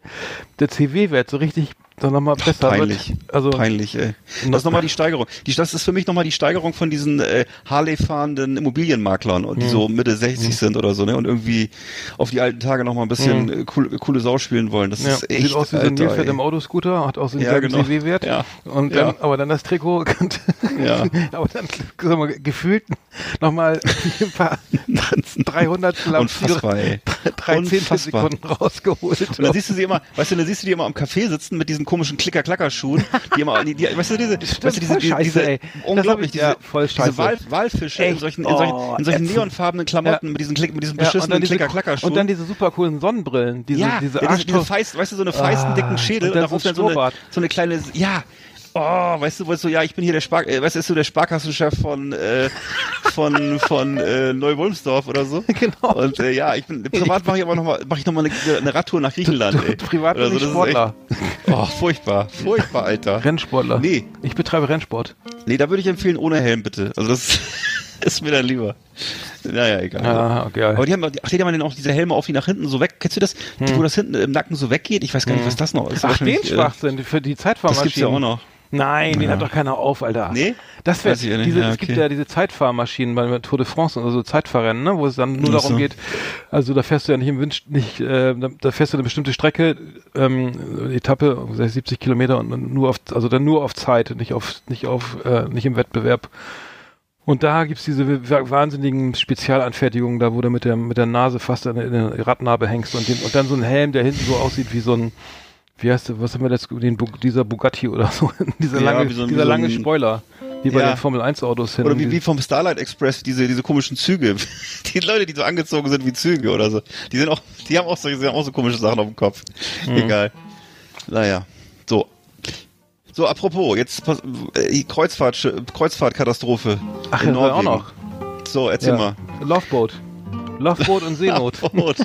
der CW-Wert so richtig dann nochmal besser Peinlich. wird. Also, Peinlich, ey. Das ist nochmal die Steigerung. Die, das ist für mich nochmal die Steigerung von diesen äh, Harley-fahrenden Immobilienmaklern, die Mhm. so Mitte 60 sind oder so, ne? Und irgendwie auf die alten Tage nochmal ein bisschen äh, cool, coole Sau spielen wollen. Das Mhm. Ja, ist echt. sieht aus wie so ein Nilpferd im Autoscooter, hat auch so einen Ja, genau. CW-Wert. Ja. Und Ja. dann, aber dann das Trikot, Ja. aber dann sag mal, gefühlt nochmal ein paar 300 Unfassbar, ey. drei Unfassbar. Sekunden rausgeholt. Und dann siehst du sie immer, weißt du, dann siehst du die immer am Café sitzen mit diesen komischen Klicker-Klacker-Schuhen, die immer, die, die, weißt du, diese, Stimmt, weißt du, diese, diese, scheiße, diese unglaublich, ich- diese, ja, voll scheiße. diese Wal, Walfische in Echt? solchen, in solchen, Oh, in solchen neonfarbenen Klamotten Ja. mit diesen, Klick, mit diesen Ja, und, beschissenen diese, Klicker-Klacker-Schuhen. und dann diese super coolen Sonnenbrillen, diese, ja, diese ja, diese, diese feist, weißt du, so eine feisten, Ah, dicken Schädel und dann darauf so dann so eine, so eine kleine, ja, oh, weißt du, weißt du, ja, ich bin hier der Spar, äh, weißt du, ist du der Sparkassenchef von, äh, von, von, äh, Neu-Wolmsdorf oder so? Genau. Und, äh, ja, ich bin, privat mache ich aber noch mal, mache ich noch mal eine, eine Radtour nach Griechenland, ey. Privat bin ich das ist Sportler. echt- Oh, furchtbar, furchtbar, Alter. Rennsportler. Nee. Ich betreibe Rennsport. Nee, da würde ich empfehlen, ohne Helm, bitte. Also das ist mir dann lieber. Naja, egal. Ah, okay. Aber die haben, ach, die haben dann auch diese Helme auf, die nach hinten so weg. Kennst du das? Die, wo das hinten im Nacken so weggeht? Ich weiß gar nicht, was das noch ist. Hm. Ach, den äh, Schwachsinn für die Das Zeitfahrmaschinen. gibt's ja auch noch. Nein, den Ja. hat doch keiner auf, Alter. Nee? Das wäre ja nicht. diese, Ja, es gibt ja diese Zeitfahrmaschinen bei Tour de France, also Zeitfahrrennen, ne, wo es dann nur Ach darum so. geht, also da fährst du ja nicht im Wind, nicht, äh, da, fährst du eine bestimmte Strecke, ähm, Etappe, 70 Kilometer und nur auf, also dann nur auf Zeit, nicht auf, nicht auf, äh, nicht im Wettbewerb. Und da gibt's diese wa- wahnsinnigen Spezialanfertigungen, da wo du mit der, mit der Nase fast in, in der Radnabe hängst und, den, und dann so ein Helm, der hinten so aussieht wie so ein, wie heißt was haben wir jetzt, den, dieser Bugatti oder so, dieser Ja, lange, so dieser so lange Spoiler, wie bei Ja. den Formel 1 Autos hin. Oder wie, wie vom Starlight Express, diese, diese komischen Züge. Die Leute, die so angezogen sind wie Züge oder so. Die sind auch, die haben auch so, die haben auch so komische Sachen auf dem Kopf. Mhm. Egal. Naja. So. So, apropos, jetzt pass- äh, Kreuzfahrt, Kreuzfahrtkatastrophe. Ach, in ja, auch Norwegen. noch. So, erzähl mal. Loveboat. Loveboat und Seenot. Loveboat.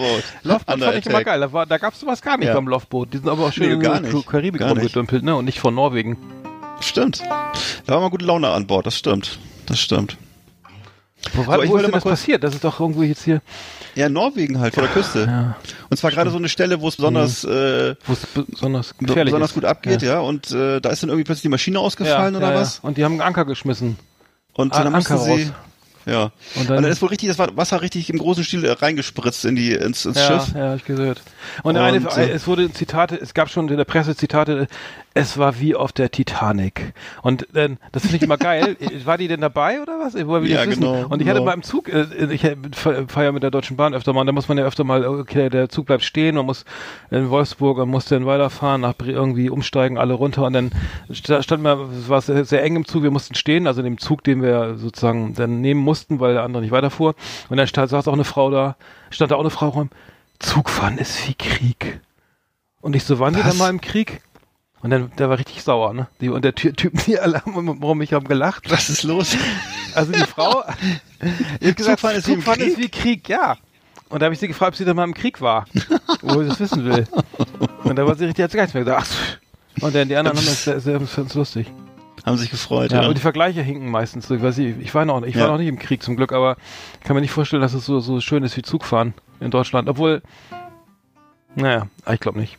Loveboat. Loveboat fand ich immer geil. Da, war- da gab es sowas gar nicht Ja. beim Loveboat. Die sind aber auch schön Nee, in. Karibik rumgedümpelt, ne? Und nicht von Norwegen. Stimmt. Da war mal gute Laune an Bord, das stimmt. Das stimmt. Wo, war, So, wo ist denn das passiert? Das ist doch irgendwo jetzt hier, Ja, Norwegen halt, vor der Küste. ja, Und zwar gerade so eine Stelle, wo es besonders, äh, wo es besonders gefährlich besonders gut abgeht, ja. Und äh, da ist dann irgendwie plötzlich die Maschine ausgefallen oder ja, was? Ja. Und die haben einen Anker geschmissen. Und An- dann mussten Anker sie. raus. Ja. Und Und dann- dann, ist wohl richtig das Wa- Wasser richtig im großen Stil äh, reingespritzt in die ins, ins Ja, Schiff. ja, ich gehört. Und, Und, eine, äh, es wurde Zitate, es gab schon in der Presse Zitate, es war wie auf der Titanic. Und äh, das finde ich immer geil. War die denn dabei oder was? Ja, genau, Und ich hatte genau. mal im Zug, äh, ich ja mit der Deutschen Bahn öfter mal, und da muss man ja öfter mal, okay, der Zug bleibt stehen und muss in Wolfsburg und muss dann weiterfahren, nach irgendwie umsteigen, alle runter und dann sta- stand mir, es war sehr, sehr eng im Zug, wir mussten stehen, also in dem Zug, den wir sozusagen dann nehmen mussten, weil der andere nicht weiterfuhr. Und dann stand, saß auch eine Frau da, stand da auch eine Frau rum, Zugfahren ist wie Krieg. Und ich so, waren die Was? dann mal im Krieg? Und dann, der war richtig sauer, ne? Die, und der Ty Typ, die alle haben um mich haben gelacht. Was ist los? Also die Frau, ich gesagt, Zugfahren ist wie Zugfahren ist Krieg? wie Krieg, ja. Und da habe ich sie gefragt, ob sie dann mal im Krieg war, wo sie das wissen will. Und da war sie richtig, hat sie gar nichts mehr gesagt. Und dann die anderen haben das sehr, sehr, sehr lustig. Haben sich gefreut, Ja, ja. und die Vergleiche hinken meistens so. Ich weiß nicht, ich war noch, ich war Ja. noch nicht im Krieg zum Glück, aber ich kann mir nicht vorstellen, dass es so, so schön ist wie Zugfahren in Deutschland. Obwohl, naja, ich glaube nicht.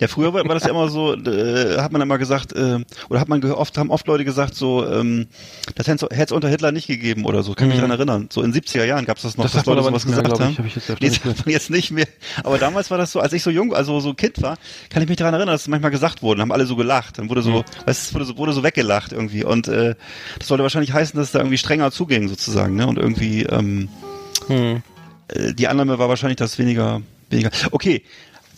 Ja, früher war, das ja immer so, äh, hat man immer gesagt, äh, oder hat man gehört, oft, haben oft Leute gesagt, so, ähm, das hätte es unter Hitler nicht gegeben oder so, kann mich Mhm. daran erinnern. So in 70er Jahren gab es das noch, Das dass Leute sowas mehr, gesagt glaub haben. ich. Hab ich jetzt nee, nicht das sagt man jetzt nicht mehr. Aber damals war das so, als ich so jung, also so Kind war, kann ich mich daran erinnern, dass es manchmal gesagt wurde, haben alle so gelacht. Dann wurde so, Mhm. weißt, du, wurde so, wurde so weggelacht irgendwie. Und äh, das sollte wahrscheinlich heißen, dass es da irgendwie strenger zuging sozusagen, ne? Und irgendwie, ähm, Hm. äh, die Annahme war wahrscheinlich, dass weniger, weniger. Okay.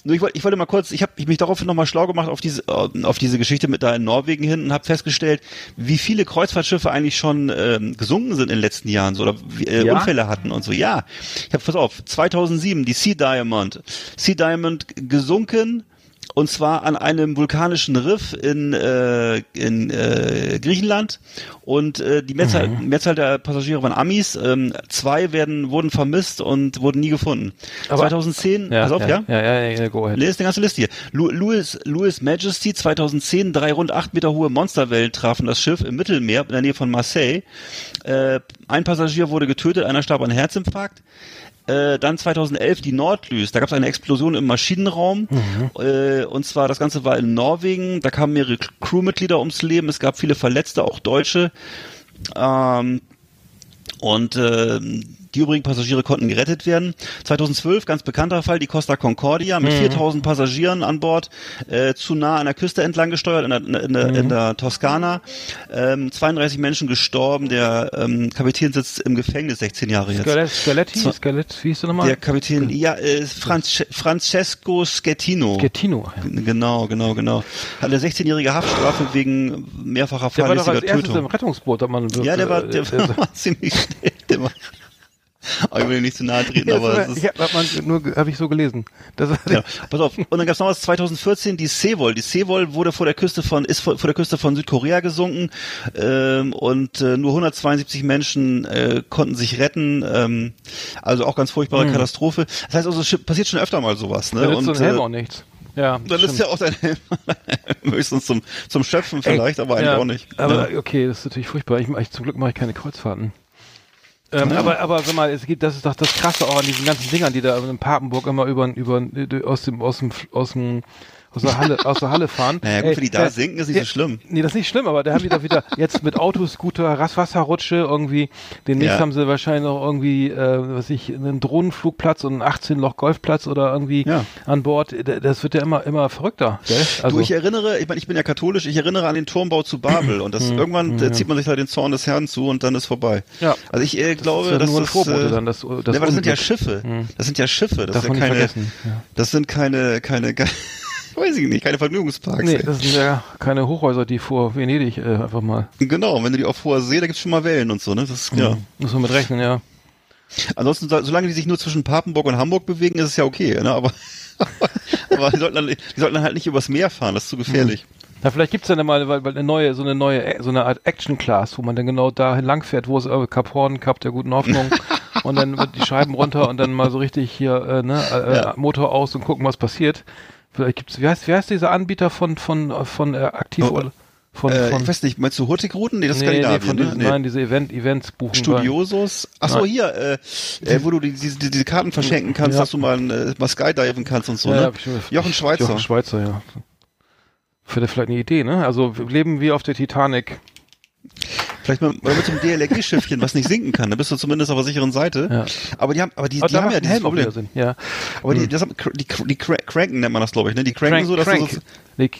Nur ich wollte, ich wollte mal kurz, ich habe mich daraufhin nochmal schlau gemacht auf diese, äh, auf diese Geschichte mit da in Norwegen hin und habe festgestellt, wie viele Kreuzfahrtschiffe eigentlich schon ähm, gesunken sind in den letzten Jahren so, oder wie, äh, Ja? Unfälle hatten und so. Ja, ich habe, pass auf, 2007 die Sea Diamond, Sea Diamond gesunken und zwar an einem vulkanischen Riff in, äh, in äh, Griechenland und äh, die Mehrzahl, Mhm. Mehrzahl der Passagiere waren Amis. Ähm, zwei werden wurden vermisst und wurden nie gefunden. Aber- 2010, pass auf, ja? Ja, ja, ja, ja go ahead. Nee, ist eine ganze Liste hier. Lu- Louis, Louis Majesty 2010, drei rund acht Meter hohe Monsterwellen trafen das Schiff im Mittelmeer in der Nähe von Marseille. Äh, ein Passagier wurde getötet, einer starb an Herzinfarkt. Äh, dann 2011 die Nordlys, da gab es eine Explosion im Maschinenraum. Äh, und zwar das Ganze war in Norwegen, da kamen mehrere Crewmitglieder ums Leben, es gab viele Verletzte, auch Deutsche. Ähm, und äh, die übrigen Passagiere konnten gerettet werden. 2012, ganz bekannter Fall, die Costa Concordia mit 4000 Passagieren an Bord, äh, zu nah an der Küste entlang gesteuert, in der, in der, in der Toskana. Ähm, 32 Menschen gestorben, der ähm, Kapitän sitzt im Gefängnis 16 Jahre jetzt. Skelet, Skeletti? So- Skelett, wie hieß der nochmal? Der Kapitän, ja, äh, Franz, Francesco Schettino. Schettino. Genau, genau, genau. Hat eine 16-jährige Haftstrafe wegen mehrfacher Der war doch als fahrlässiger erstes im Tötung. Rettungsboot. Hat man, Ja, der war, äh, der äh, war ziemlich schnell. Der war, aber ich will nicht zu nahe treten, Ja, aber das es ist, nur habe ich so gelesen. Das ja, pass auf. Und dann gab es noch was 2014, die Seewol. Die Seewol wurde vor der Küste von, ist vor, vor der Küste von Südkorea gesunken ähm, und äh, nur 172 Menschen äh, konnten sich retten. Ähm, also auch ganz furchtbare Katastrophe. Das heißt also, es passiert schon öfter mal sowas. Ne? da nützt so und ein Helm äh, auch nichts. Ja, dann ist ja auch dein Helm höchstens zum, zum Schöpfen vielleicht, aber eigentlich ja, auch nicht. Aber ja. okay, das ist natürlich furchtbar. Ich, ich, zum Glück mache ich keine Kreuzfahrten. Ähm, Aber, aber sag mal, es gibt, das ist doch das Krasse auch an diesen ganzen Dingern, die da in Papenburg immer über, über, aus dem, aus dem, aus dem, aus der Halle, aus der Halle fahren. Naja, gut, Ey, wenn die da der- sinken, ist nicht der- so schlimm. Nee, das ist nicht schlimm, aber da haben die doch wieder jetzt mit Autoscooter, Rasswasserrutsche irgendwie. Demnächst Ja. haben sie wahrscheinlich noch irgendwie, äh, was ich, einen Drohnenflugplatz und einen 18-Loch-Golfplatz oder irgendwie Ja. an Bord. Das wird ja immer, immer verrückter, gell? Also, du, ich erinnere, ich meine, ich bin ja katholisch, ich erinnere an den Turmbau zu Babel und das irgendwann äh, zieht man sich da den Zorn des Herrn zu und dann ist vorbei. Ja. Also ich äh, glaube, ist ja dass das, Vorbote äh, dann, das- das ne, aber das sind ja. Schiffe. Das sind ja Schiffe. Das man ja keine, das sind keine, keine weiß ich nicht, keine Vergnügungsparks. nee, ey. das sind ja keine Hochhäuser, die vor Venedig äh, einfach mal. genau, wenn du die auf hoher See, da gibt's schon mal Wellen und so, ne? Das ist, ja. Muss man mit rechnen, ja. Ansonsten, so- solange die sich nur zwischen Papenburg und Hamburg bewegen, ist es ja okay, ne? Aber, aber die, sollten dann, die sollten dann halt nicht übers Meer fahren, das ist zu gefährlich. Na, vielleicht gibt's dann mal weil, weil eine neue, so eine neue, so eine Art Action-Class, wo man dann genau dahin langfährt, wo es äh, Kap Horn, Kap der guten Hoffnung und dann wird die Scheiben runter und dann mal so richtig hier, äh, ne, äh, Ja. Motor aus und gucken, was passiert. Vielleicht gibt's, wie heißt, wie heißt dieser Anbieter von, von, von äh, aktiv Oh, von, Äh, von ich weiß nicht, meinst du Hurtigruten? Nee, das nee, nee, Skandinavien, von ne? diesen, Nee. nein, diese Event, Events buchen. Studiosos. Ach so, Nein. hier, äh, äh, wo du die, diese, diese Karten verschenken kannst, Ja. dass du mal, äh, mal skydiven kannst und so, Ja, ne? ich Jochen Schweizer. Jochen Schweizer, ja. Wäre vielleicht eine Idee, ne? Also wir leben wie auf der Titanic. Vielleicht mal oder mit so einem DLRG-Schiffchen, was nicht sinken kann. Da bist du zumindest auf der sicheren Seite. Ja. Aber die haben, aber die, Aber die haben ja dieses Problem. Sinn. Ja. Aber die, das haben, die, die cra- cranken nennt man das, glaube ich, ne? Die cranken Crank, so, dass crank. du so, Nee,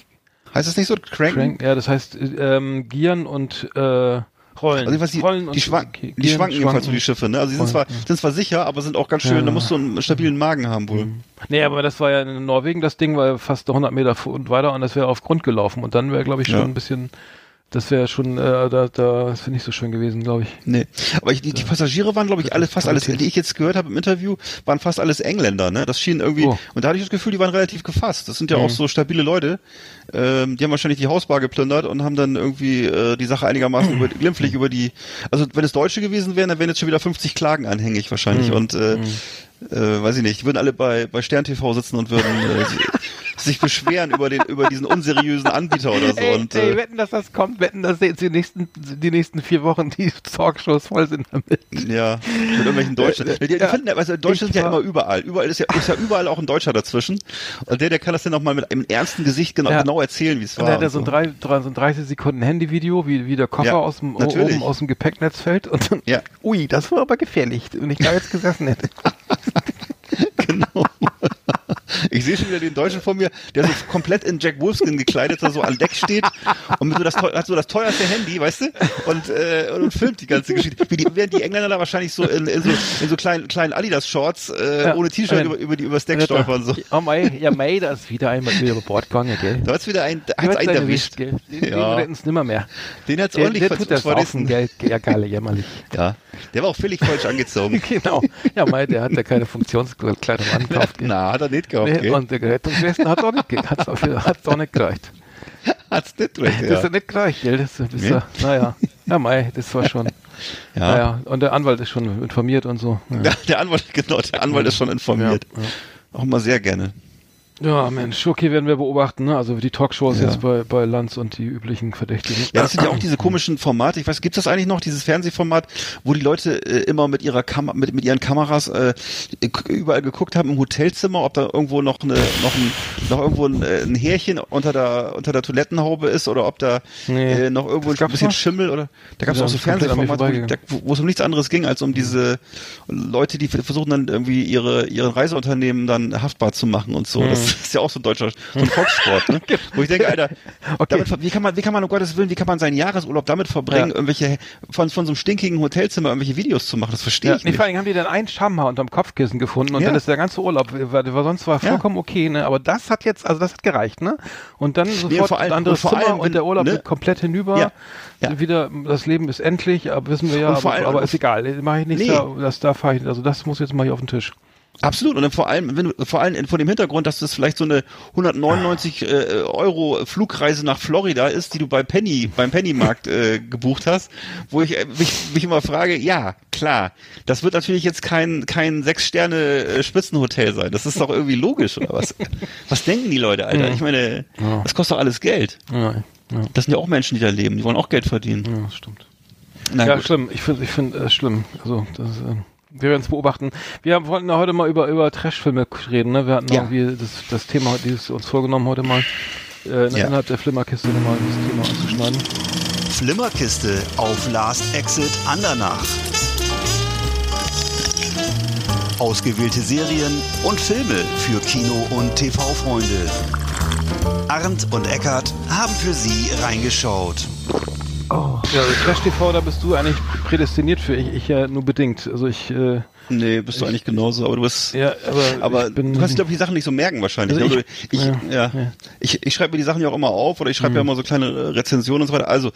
heißt das nicht so? Cranken? crank, ja, das heißt ähm, Gieren und äh, Rollen. Also die, Rollen die, schwank, die schwanken jedenfalls so schwanken. die Schiffe, ne? Also die sind zwar, sind zwar sicher, aber sind auch ganz schön, Ja. da musst du einen stabilen Magen haben wohl. Nee, aber das war ja in Norwegen, das Ding war ja fast 100 Meter und weiter und das wäre auf Grund gelaufen und dann wäre, glaube ich, schon Ja. ein bisschen, das wäre schon, äh, da, da, das wäre nicht so schön gewesen, glaube ich. Nee, aber ich, die, die Passagiere waren, glaube ich, alle fast alles, die ich jetzt gehört habe im Interview, waren fast alles Engländer, ne? Das schien irgendwie, Oh. und da hatte ich das Gefühl, die waren relativ gefasst. Das sind ja auch so stabile Leute. Ähm, die haben wahrscheinlich die Hausbar geplündert und haben dann irgendwie äh, die Sache einigermaßen über, glimpflich über die, also wenn es Deutsche gewesen wären, dann wären jetzt schon wieder 50 Klagen anhängig wahrscheinlich und äh, äh, weiß ich nicht, die würden alle bei, bei Stern TV sitzen und würden äh, sich beschweren über den über diesen unseriösen Anbieter oder so. Ey, und, ey, äh, wetten, dass das kommt, wetten, dass jetzt die nächsten, die nächsten vier Wochen die Talkshows voll sind damit. ja, mit irgendwelchen Deutschen. Die, die Ja. finden, also Deutsche sind ja immer überall. Überall ist ja, ist ja überall auch ein Deutscher dazwischen. Und der, der kann das dann nochmal mit einem ernsten Gesicht genau, Ja. genau erzählen, wie es Und war. da hat er und so ein, drei, drei, so ein 30 Sekunden Handyvideo, wie, wie der Koffer Ja, aus dem, oben aus dem Gepäcknetz fällt. Und dann, Ja. ui, das war aber gefährlich, wenn ich da jetzt gesessen hätte. genau. Ich sehe schon wieder den Deutschen vor mir, der so komplett in Jack Wolfskin gekleidet so an Deck steht und mit so das, hat so das teuerste Handy, weißt du? Und, äh, und, filmt die ganze Geschichte. Wie die, während die Engländer da wahrscheinlich so in, in so, in so kleinen, kleinen Adidas-Shorts äh, Ja. ohne T-Shirt Ja. über, über, die, übers Deck stolpern. So. Oh mei, ja mei, da ist wieder einmal wieder über Bord gegangen, gell? Da hat's wieder ein, da hat's einen erwischt. Gell? Den, Ja. den retten es nimmer mehr. Den hat's Der, ordentlich der tut das verrissen. Saufen, gell? Ja, geil, jämmerlich. Ja. Der war auch völlig falsch angezogen. genau. Ja, mei, der hat ja keine Funktionskleidung angekauft. Na, hat er nicht gehabt, Nee, gell? und der Rettungswesten hat auch nicht, hat's auch, auch nicht gereicht. Hat's nicht recht, Das ja. hat nicht gereicht, gell? Das ist Nee. ja, naja. Ja, mei, das war schon. Ja. Naja, und der Anwalt ist schon informiert und so. Ja, Der, der Anwalt, genau, der Anwalt ist schon informiert. Auch mal sehr gerne. Ja Mensch, okay, werden wir beobachten, ne? Also die Talkshows Ja. jetzt bei, bei Lanz und die üblichen Verdächtigen. Ja, das sind ja auch diese komischen Formate. Ich weiß, gibt's das eigentlich noch, dieses Fernsehformat, wo die Leute äh, immer mit ihrer Kam mit, mit ihren Kameras äh, überall geguckt haben im Hotelzimmer, ob da irgendwo noch eine noch ein noch irgendwo ein, äh, ein Härchen unter der unter der Toilettenhaube ist oder ob da Nee. äh, noch irgendwo ein bisschen noch? Schimmel oder da gab's Ja, auch so Fernsehformate, wo, es um nichts anderes ging als um diese Leute, die versuchen dann irgendwie ihre ihre Reiseunternehmen dann haftbar zu machen und so. Das ist ja auch so ein deutscher so ein Volkssport, ne? Wo ich denke, Alter, Okay. damit, wie kann man, wie kann man um Gottes Willen, wie kann man seinen Jahresurlaub damit verbringen, Ja. irgendwelche von, von so einem stinkigen Hotelzimmer irgendwelche Videos zu machen? Das verstehe Ja, ich nee, nicht. vor allem haben die dann einen Schamhaar unterm Kopfkissen gefunden und Ja. dann ist der ganze Urlaub, war, war sonst war vollkommen okay, ne? Aber das hat jetzt, also das hat gereicht, ne? Und dann sofort vor allem- ein anderes und vor Zimmer allem, und der wenn- Urlaub ne? komplett hinüber. Wieder, das Leben ist endlich, aber wissen wir ja, aber, allem- aber ist egal. Mach ich nichts, Nee. da, das da fahre ich, also das muss jetzt mal hier auf den Tisch. Absolut. Und dann vor allem, wenn du, vor allem von dem Hintergrund, dass das vielleicht so eine 199 äh, Euro Flugreise nach Florida ist, die du bei Penny, beim Pennymarkt äh, gebucht hast, wo ich äh, mich, mich immer frage, ja, klar, das wird natürlich jetzt kein, kein Sechs-Sterne-Spitzenhotel sein. Das ist doch irgendwie logisch, oder was? Was denken die Leute, Alter? Ich meine, das kostet doch alles Geld. Das sind ja auch Menschen, die da leben. Die wollen auch Geld verdienen. ja stimmt. Na ja, gut. schlimm. Ich finde, ich finde es schlimm. Also, das, äh, wir werden es beobachten. Wir haben, wollten ja heute mal über, über Trashfilme reden, ne? Wir hatten Ja. irgendwie das, das Thema, dieses uns vorgenommen, heute mal, äh, Ja. innerhalb der Flimmerkiste nochmal das Thema anzuschneiden. Flimmerkiste auf Last Exit Andernach. Ausgewählte Serien und Filme für Kino- und TV-Freunde. Arndt und Eckart haben für Sie reingeschaut. Oh. Ja, Trash TV, da bist du eigentlich prädestiniert für. Ich, ich ja nur bedingt. Also ich, äh, Nee, bist du eigentlich genauso, aber du bist. ja, aber, Aber ich bin, du kannst, glaube ich, die Sachen nicht so merken wahrscheinlich. Also ne? ich- ich, ich, ja, ja, ja. Mhm. Ich, ich schreibe mir die Sachen ja auch immer auf oder ich schreibe ja immer so kleine äh, Rezensionen und so weiter. Also,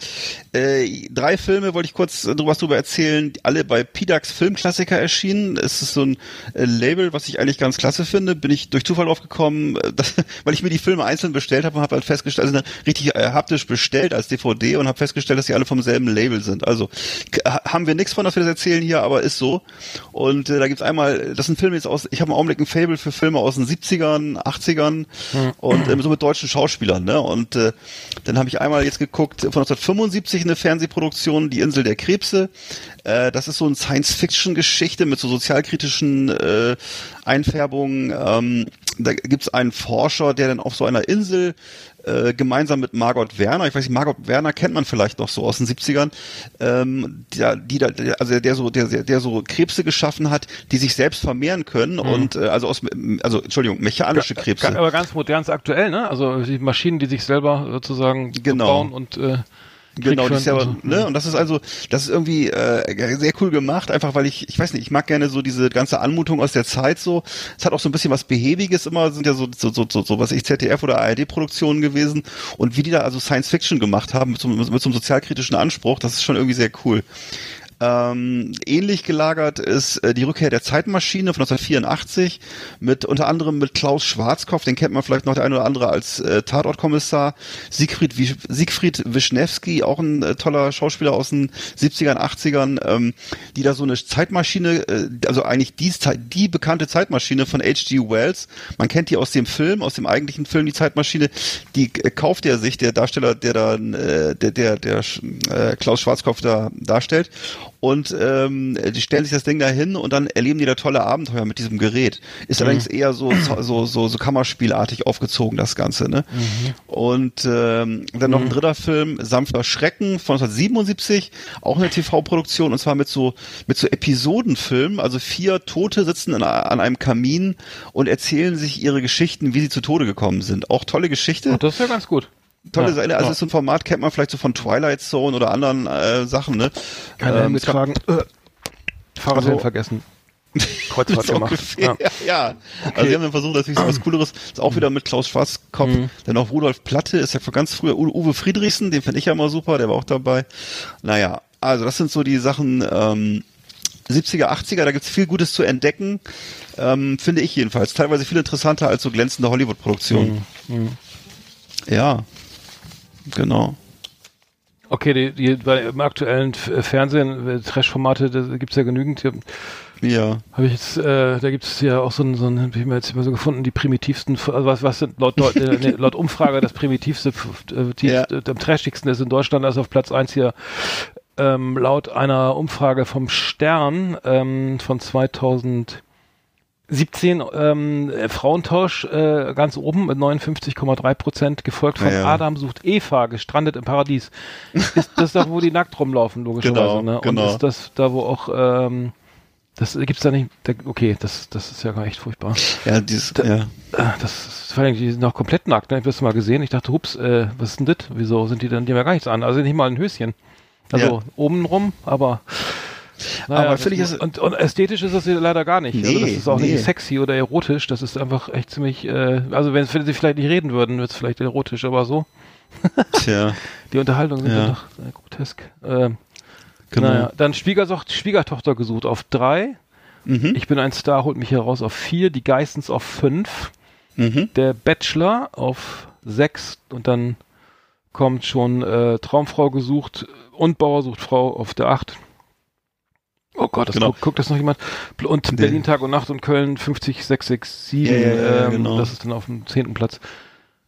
äh, drei Filme wollte ich kurz äh, was drüber erzählen, die alle bei PDAX Filmklassiker erschienen. Es ist so ein äh, Label, was ich eigentlich ganz klasse finde. Bin ich durch Zufall drauf gekommen, äh, das, weil ich mir die Filme einzeln bestellt habe und habe halt festgestellt, also richtig äh, haptisch bestellt als DVD und habe festgestellt, dass die alle vom selben Label sind. Also haben wir nichts von, dass wir das erzählen hier, aber ist so. Und äh, da gibt's einmal, das sind Filme jetzt aus, ich habe im Augenblick ein Fable für Filme aus den 70ern, 80ern und ähm, so mit deutschen Schauspielern. Ne? Und äh, dann habe ich einmal jetzt geguckt, von 1975 eine Fernsehproduktion, Die Insel der Krebse. Äh, das ist so eine Science-Fiction-Geschichte mit so sozialkritischen äh, Einfärbungen. Ähm, da gibt's einen Forscher, der dann auf so einer Insel äh, gemeinsam mit Margot Werner, ich weiß nicht, Margot Werner kennt man vielleicht noch so aus den 70ern, ähm, der, die da, also der so, der, der so Krebse geschaffen hat, die sich selbst vermehren können und äh, also aus, also Entschuldigung, mechanische Krebse. Aber ganz modern, ganz aktuell, ne? Also die Maschinen, die sich selber sozusagen Genau. bauen und äh, Genau, die ist ja, so. ne, und das ist also, das ist irgendwie äh, sehr cool gemacht, einfach weil ich, ich weiß nicht, ich mag gerne so diese ganze Anmutung aus der Zeit so. Es hat auch so ein bisschen was Behäbiges immer, sind ja so, so, so, so, so was ich ZDF oder ARD-Produktionen gewesen und wie die da also Science Fiction gemacht haben mit so, mit so einem sozialkritischen Anspruch, das ist schon irgendwie sehr cool. Ähm, ähnlich gelagert ist äh, die Rückkehr der Zeitmaschine von 1984 mit unter anderem mit Klaus Schwarzkopf, den kennt man vielleicht noch der eine oder andere als äh, Tatortkommissar, Siegfried, Siegfried Wischnewski, auch ein äh, toller Schauspieler aus den 70ern, 80ern, ähm, die da so eine Zeitmaschine, äh, also eigentlich die, die bekannte Zeitmaschine von H.G. Wells, man kennt die aus dem Film, aus dem eigentlichen Film, die Zeitmaschine, die äh, kauft er sich, der Darsteller, der da, äh, der, der, der äh, Klaus Schwarzkopf da darstellt und ähm, die stellen sich das Ding da hin und dann erleben die da tolle Abenteuer mit diesem Gerät. Ist mhm. allerdings eher so, so, so, so Kammerspielartig aufgezogen, das Ganze, ne? Mhm. Und ähm, dann noch ein mhm. dritter Film, Sanfter Schrecken von 1977, auch eine TV-Produktion und zwar mit so, mit so Episodenfilmen, also vier Tote sitzen in, an einem Kamin und erzählen sich ihre Geschichten, wie sie zu Tode gekommen sind. Auch tolle Geschichte. Oh, das ist ja ganz gut tolle ja, Seite. Also ja. so ein Format kennt man vielleicht so von Twilight Zone oder anderen äh, Sachen, ne? Keine ähm, Helme tragen. Äh, Fahrradhelm also, vergessen. Kreuzfahrt gemacht. Ungefähr, ja. ja. Okay. Also sie haben dann versucht, natürlich so was Cooleres. Ist auch wieder mit Klaus Schwarzkopf. Mhm. Dann auch Rudolf Platte ist ja von ganz früher. Uwe Friedrichsen, den finde ich ja immer super, der war auch dabei. Naja, also das sind so die Sachen, ähm, 70er, 80er, da gibt's viel Gutes zu entdecken. Ähm, finde ich jedenfalls. Teilweise viel interessanter als so glänzende Hollywood-Produktionen. Mhm. Mhm. Ja. Genau. Okay, die, die bei im aktuellen Fernsehen, äh, Trash-Formate, da gibt's ja genügend. Ja. Habe ich jetzt, äh, da gibt's ja auch so ein, so ein, wie wir jetzt immer so gefunden, die primitivsten, also was, was sind laut, laut, äh, laut Umfrage das primitivste, äh, die, ja. am trashigsten ist in Deutschland, also auf Platz eins hier, ähm, laut einer Umfrage vom Stern ähm, von 2000 17 ähm, Frauentausch äh, ganz oben mit 59,3 Prozent, gefolgt von ja, ja. Adam sucht Eva, gestrandet im Paradies. Ist das da, wo die nackt rumlaufen, logischerweise. Genau, ne? Und genau. ist das da, wo auch ähm, das gibt's da nicht. Da, okay, das das ist ja gar echt furchtbar. Ja, dieses, da, ja. Äh, das ist vor allem, die sind noch komplett nackt. Ne? Ich habe das mal gesehen. Ich dachte, hups, äh, was ist denn das? Wieso sind die denn? Die haben ja gar nichts an. Also nicht mal ein Höschen. Also ja. oben rum, aber naja, aber ich es und, und, ästhetisch ist das leider gar nicht. Nee, also das ist auch nee. nicht sexy oder erotisch. Das ist einfach echt ziemlich. Äh, also wenn, wenn sie vielleicht nicht reden würden, wird es vielleicht erotisch, aber so. Tja. Die Unterhaltungen sind ja. doch äh, grotesk. Äh, genau. Naja, dann Schwiegertochter, Schwiegertochter gesucht auf drei. Mhm. Ich bin ein Star, holt mich heraus auf vier. Die Geistens auf fünf. Mhm. Der Bachelor auf sechs und dann kommt schon äh, Traumfrau gesucht und Bauer sucht Frau auf der acht. Oh Gott, das genau. guckt, guckt das noch jemand? Und Berlin Tag und Nacht und Köln 50667, ja, ja, ja, ähm, genau. das ist dann auf dem zehnten Platz.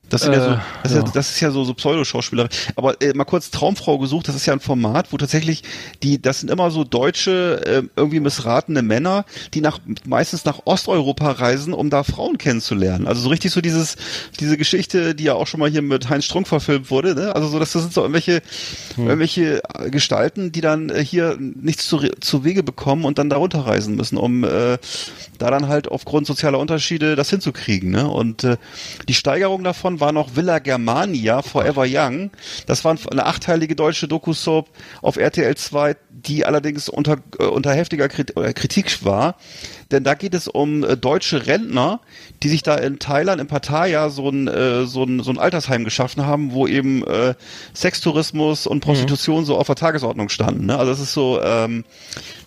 Das, sind äh, ja so, das, ja. Ist ja, das ist ja so, so Pseudo-Schauspieler. Aber äh, mal kurz Traumfrau gesucht, das ist ja ein Format, wo tatsächlich die, das sind immer so deutsche, äh, irgendwie missratene Männer, die nach meistens nach Osteuropa reisen, um da Frauen kennenzulernen. Also so richtig so dieses, diese Geschichte, die ja auch schon mal hier mit Heinz Strunk verfilmt wurde, ne? Also so, das, das sind so irgendwelche, hm. irgendwelche Gestalten, die dann äh, hier nichts zu, zu Wege bekommen und dann da runterreisen müssen, um äh, da dann halt aufgrund sozialer Unterschiede das hinzukriegen. Ne? Und äh, die Steigerung davon war noch Villa Germania Forever Young. Das war eine achteilige deutsche Doku-Soap auf RTL 2, die allerdings unter, äh, unter heftiger Kritik war. Denn da geht es um äh, deutsche Rentner, die sich da in Thailand, in Pattaya, so ein, äh, so ein, so ein Altersheim geschaffen haben, wo eben äh, Sextourismus und Prostitution mhm. so auf der Tagesordnung standen. Ne? Also das ist so, ähm,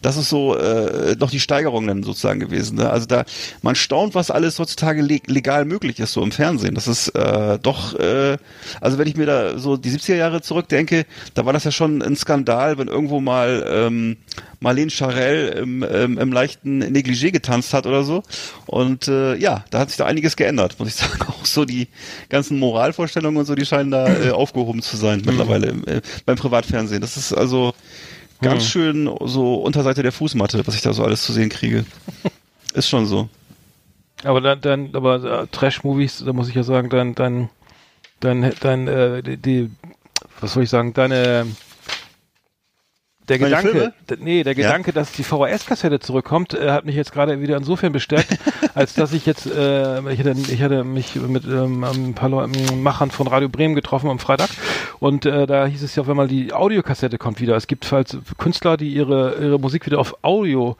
das ist so äh, noch die Steigerung dann sozusagen gewesen. Ne? Also da, man staunt, was alles heutzutage legal möglich ist, so im Fernsehen. Das ist äh, doch, äh, also wenn ich mir da so die 70er Jahre zurückdenke, da war das ja schon ein Skandal, wenn irgendwo mal ähm, Marlene Charell im, im, im leichten Negligé getanzt hat oder so. Und äh, ja, da hat sich da einiges geändert, muss ich sagen. Auch so die ganzen Moralvorstellungen und so, die scheinen da äh, aufgehoben zu sein mittlerweile äh, beim Privatfernsehen. Das ist also ganz hm. schön so Unterseite der Fußmatte, was ich da so alles zu sehen kriege. ist schon so. Aber dann, dann aber äh, Trash-Movies, da muss ich ja sagen, dein, dein, dein, dein, äh, die, die, was soll ich sagen, deine der Meine Gedanke, nee, der Gedanke, ja? dass die VHS-Kassette zurückkommt, äh, hat mich jetzt gerade wieder insofern bestärkt, als dass ich jetzt, äh, ich, hatte, ich hatte mich mit ähm, ein paar Leuten, Machern von Radio Bremen getroffen am Freitag und äh, da hieß es ja auf einmal, die Audiokassette kommt wieder. Es gibt falls Künstler, die ihre, ihre Musik wieder auf Audio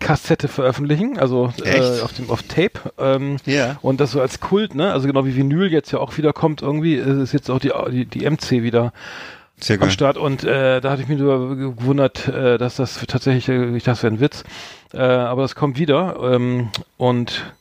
Kassette veröffentlichen, also äh, auf dem auf Tape. Ähm, yeah. Und das so als Kult, ne? Also genau wie Vinyl jetzt ja auch wieder kommt, irgendwie ist jetzt auch die, die, die MC wieder Sehr am geil. Start und äh, da hatte ich mich nur gewundert, äh, dass das tatsächlich, äh, ich dachte, das wäre ein Witz, äh, aber das kommt wieder ähm, und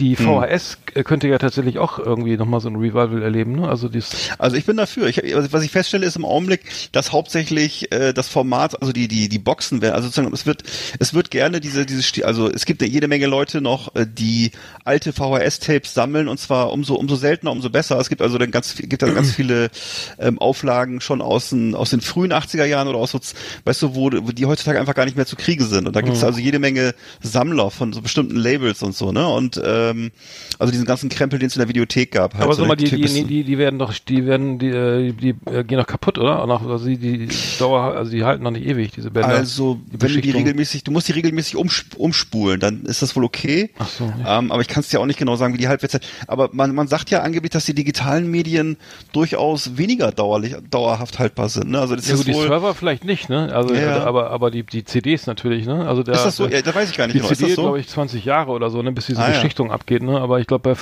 die Hm. VHS äh, könnte ja tatsächlich auch irgendwie nochmal so ein Revival erleben, ne? Also dies, Also ich bin dafür. Ich, also was ich feststelle ist im Augenblick, dass hauptsächlich äh, das Format, also die die die Boxen werden, also sozusagen es wird es wird gerne diese diese also es gibt ja jede Menge Leute noch, äh, die alte VHS-Tapes sammeln und zwar umso umso seltener umso besser. Es gibt also dann ganz gibt da ganz viele ähm, Auflagen schon aus den aus den frühen 80er Jahren oder aus so, weißt du wo, wo die heutzutage einfach gar nicht mehr zu kriegen sind. Und da gibt's also jede Menge Sammler von so bestimmten Labels und so ne und ähm, also diesen ganzen Krempel, den es in der Videothek gab. Halt aber so mal die, die, die, die werden doch, die werden, die, äh, die äh, gehen doch kaputt, oder? Also die, die Dauer, also die halten noch nicht ewig, diese Bänder. Also, die wenn du die regelmäßig, du musst die regelmäßig umsp umspulen, dann ist das wohl okay. Ach so, ja. Ähm, aber ich kann es dir auch nicht genau sagen, wie die Halbwertszeit. Aber man, man sagt ja angeblich, dass die digitalen Medien durchaus weniger dauerlich, dauerhaft haltbar sind. Ne? Also das Ja, ist gut, die. Server vielleicht nicht, ne? Also, Ja, aber, aber die, die CDs natürlich, ne? Also der, ist das so? Ja, da weiß ich gar nicht die genau. Ist CD, so? glaube ich, 20 Jahre oder so, ne? Bis diese Ah. Beschichtung abgeht, ne? Aber ich glaube,